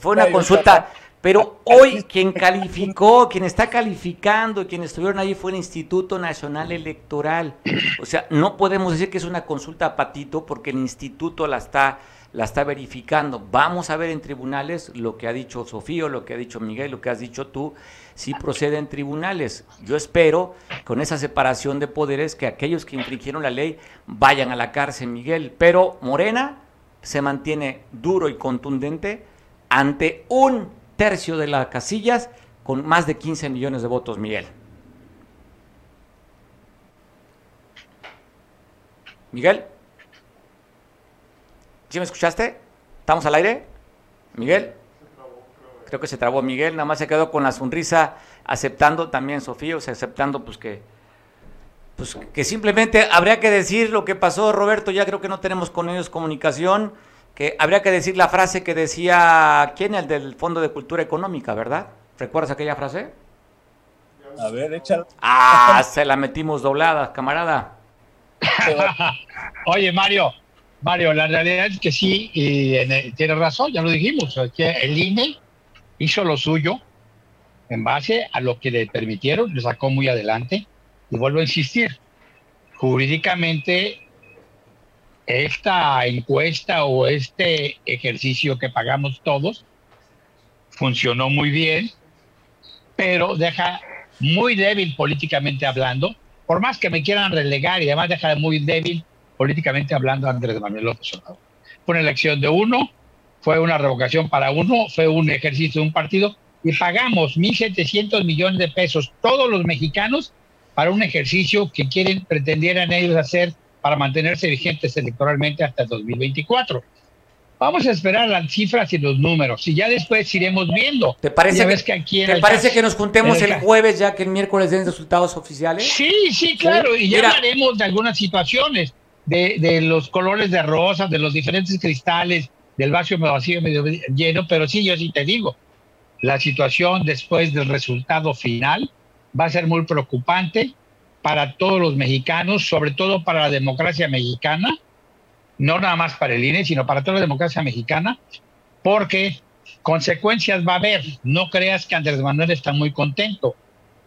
A: fue una consulta, pero hoy quien (laughs) calificó, quien está calificando, quien estuvieron ahí fue el Instituto Nacional Electoral. O sea, no podemos decir que es una consulta patito porque el instituto la está la está verificando. Vamos a ver en tribunales lo que ha dicho Sofío, lo que ha dicho Miguel, lo que has dicho tú, si procede en tribunales. Yo espero, con esa separación de poderes, que aquellos que infringieron la ley vayan a la cárcel, Miguel. Pero Morena se mantiene duro y contundente ante un tercio de las casillas con más de 15 millones de votos, Miguel. Miguel. ¿Sí me escuchaste? ¿Estamos al aire? ¿Miguel? Creo que se trabó Miguel, nada más se quedó con la sonrisa aceptando también Sofía, o sea, aceptando pues que pues que simplemente habría que decir lo que pasó, Roberto, ya creo que no tenemos con ellos comunicación, que habría que decir la frase que decía, ¿quién? El del Fondo de Cultura Económica, ¿verdad? ¿Recuerdas aquella frase?
J: A ver, échala.
A: Ah, se la metimos doblada, camarada. (laughs)
K: Oye, Mario, Mario, la realidad es que sí, y tiene razón, ya lo dijimos, que el INE hizo lo suyo en base a lo que le permitieron, le sacó muy adelante, y vuelvo a insistir, jurídicamente esta encuesta o este ejercicio que pagamos todos funcionó muy bien, pero deja muy débil políticamente hablando, por más que me quieran relegar y además deja muy débil políticamente hablando, Andrés Manuel López Obrador. Fue una elección de uno, fue una revocación para uno, fue un ejercicio de un partido y pagamos 1.700 millones de pesos todos los mexicanos para un ejercicio que quieren, pretendieran ellos hacer para mantenerse vigentes electoralmente hasta el 2024. Vamos a esperar las cifras y los números y ya después iremos viendo.
A: ¿Te parece, que, ¿te parece que nos juntemos el, jueves ya que el miércoles den resultados oficiales?
K: Sí, sí, claro, y ya hablaremos de algunas situaciones, de, de, los colores de rosa, de los diferentes cristales, del vacío medio vacío medio lleno, pero sí, yo sí te digo, la situación después del resultado final va a ser muy preocupante para todos los mexicanos, sobre todo para la democracia mexicana, no nada más para el INE, sino para toda la democracia mexicana, porque consecuencias va a haber. No creas que Andrés Manuel está muy contento.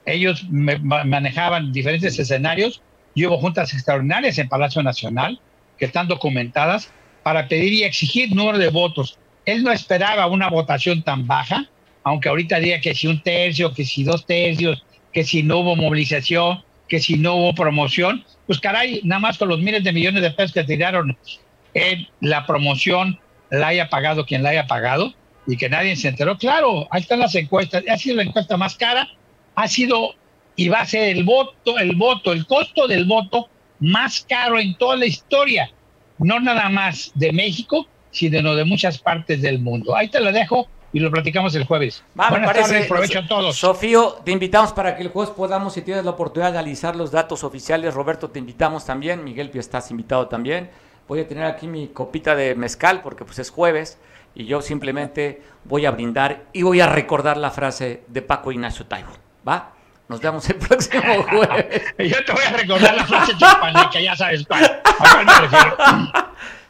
K: Ellos manejaban diferentes escenarios y hubo juntas extraordinarias en Palacio Nacional que están documentadas para pedir y exigir número de votos. Él no esperaba una votación tan baja, aunque ahorita diga que si un tercio, que si dos tercios, que si no hubo movilización, que si no hubo promoción, pues caray, nada más con los miles de millones de pesos que tiraron en la promoción la haya pagado quien la haya pagado y que nadie se enteró. Claro, ahí están las encuestas, ha sido la encuesta más cara, ha sido y va a ser el voto, el voto, el costo del voto más caro en toda la historia, no nada más de México, sino de muchas partes del mundo. Ahí te lo dejo y lo platicamos el jueves.
A: Va, Buenas tardes, provecho a todos. Sofío, te invitamos para que el jueves podamos, si tienes la oportunidad de analizar los datos oficiales. Roberto, te invitamos también. Miguel, estás invitado también. Voy a tener aquí mi copita de mezcal porque pues es jueves y yo simplemente voy a brindar y voy a recordar la frase de Paco Ignacio Taibo. ¿Va? Nos vemos el próximo (laughs) jueves.
K: yo te voy a recordar la frase que ya sabes cuál.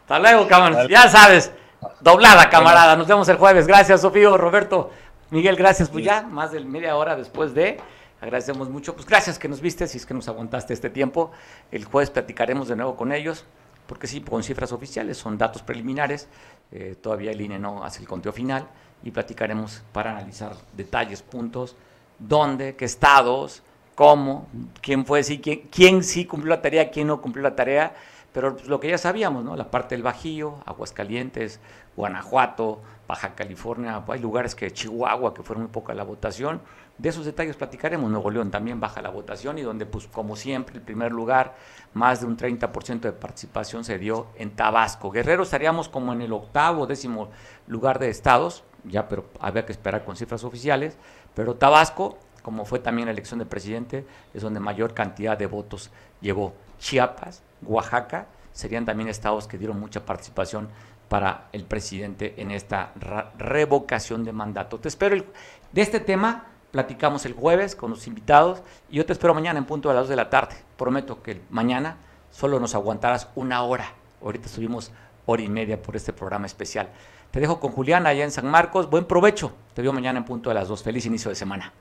A: Hasta luego, cabrón. Ya sabes. Doblada, camarada. Nos vemos el jueves. Gracias, Sofío, Roberto. Miguel, gracias. Pues ya, más de media hora después de. Agradecemos mucho. Pues gracias que nos viste, si es que nos aguantaste este tiempo. El jueves platicaremos de nuevo con ellos, porque sí, con cifras oficiales, son datos preliminares. Eh, todavía el INE no hace el conteo final y platicaremos para analizar detalles, puntos, dónde, qué estados, cómo, quién fue, sí, quién, quién sí cumplió la tarea, quién no cumplió la tarea pero pues, lo que ya sabíamos, ¿no? La parte del Bajío, Aguascalientes, Guanajuato, Baja California, hay lugares que Chihuahua, que fueron muy poca la votación. De esos detalles platicaremos. Nuevo León también baja la votación y donde, pues como siempre, el primer lugar, más de un 30% de participación se dio en Tabasco. Guerrero estaríamos como en el octavo, décimo lugar de estados, ya, pero había que esperar con cifras oficiales. Pero Tabasco, como fue también la elección de presidente, es donde mayor cantidad de votos llevó. Chiapas, Oaxaca, serían también estados que dieron mucha participación para el presidente en esta revocación de mandato. Te espero de este tema platicamos el jueves con los invitados y yo te espero mañana en punto de las 2 de la tarde. Prometo que mañana solo nos aguantarás una hora. Ahorita estuvimos hora y media por este programa especial. Te dejo con Juliana allá en San Marcos. Buen provecho. Te veo mañana en punto de las 2. Feliz inicio de semana.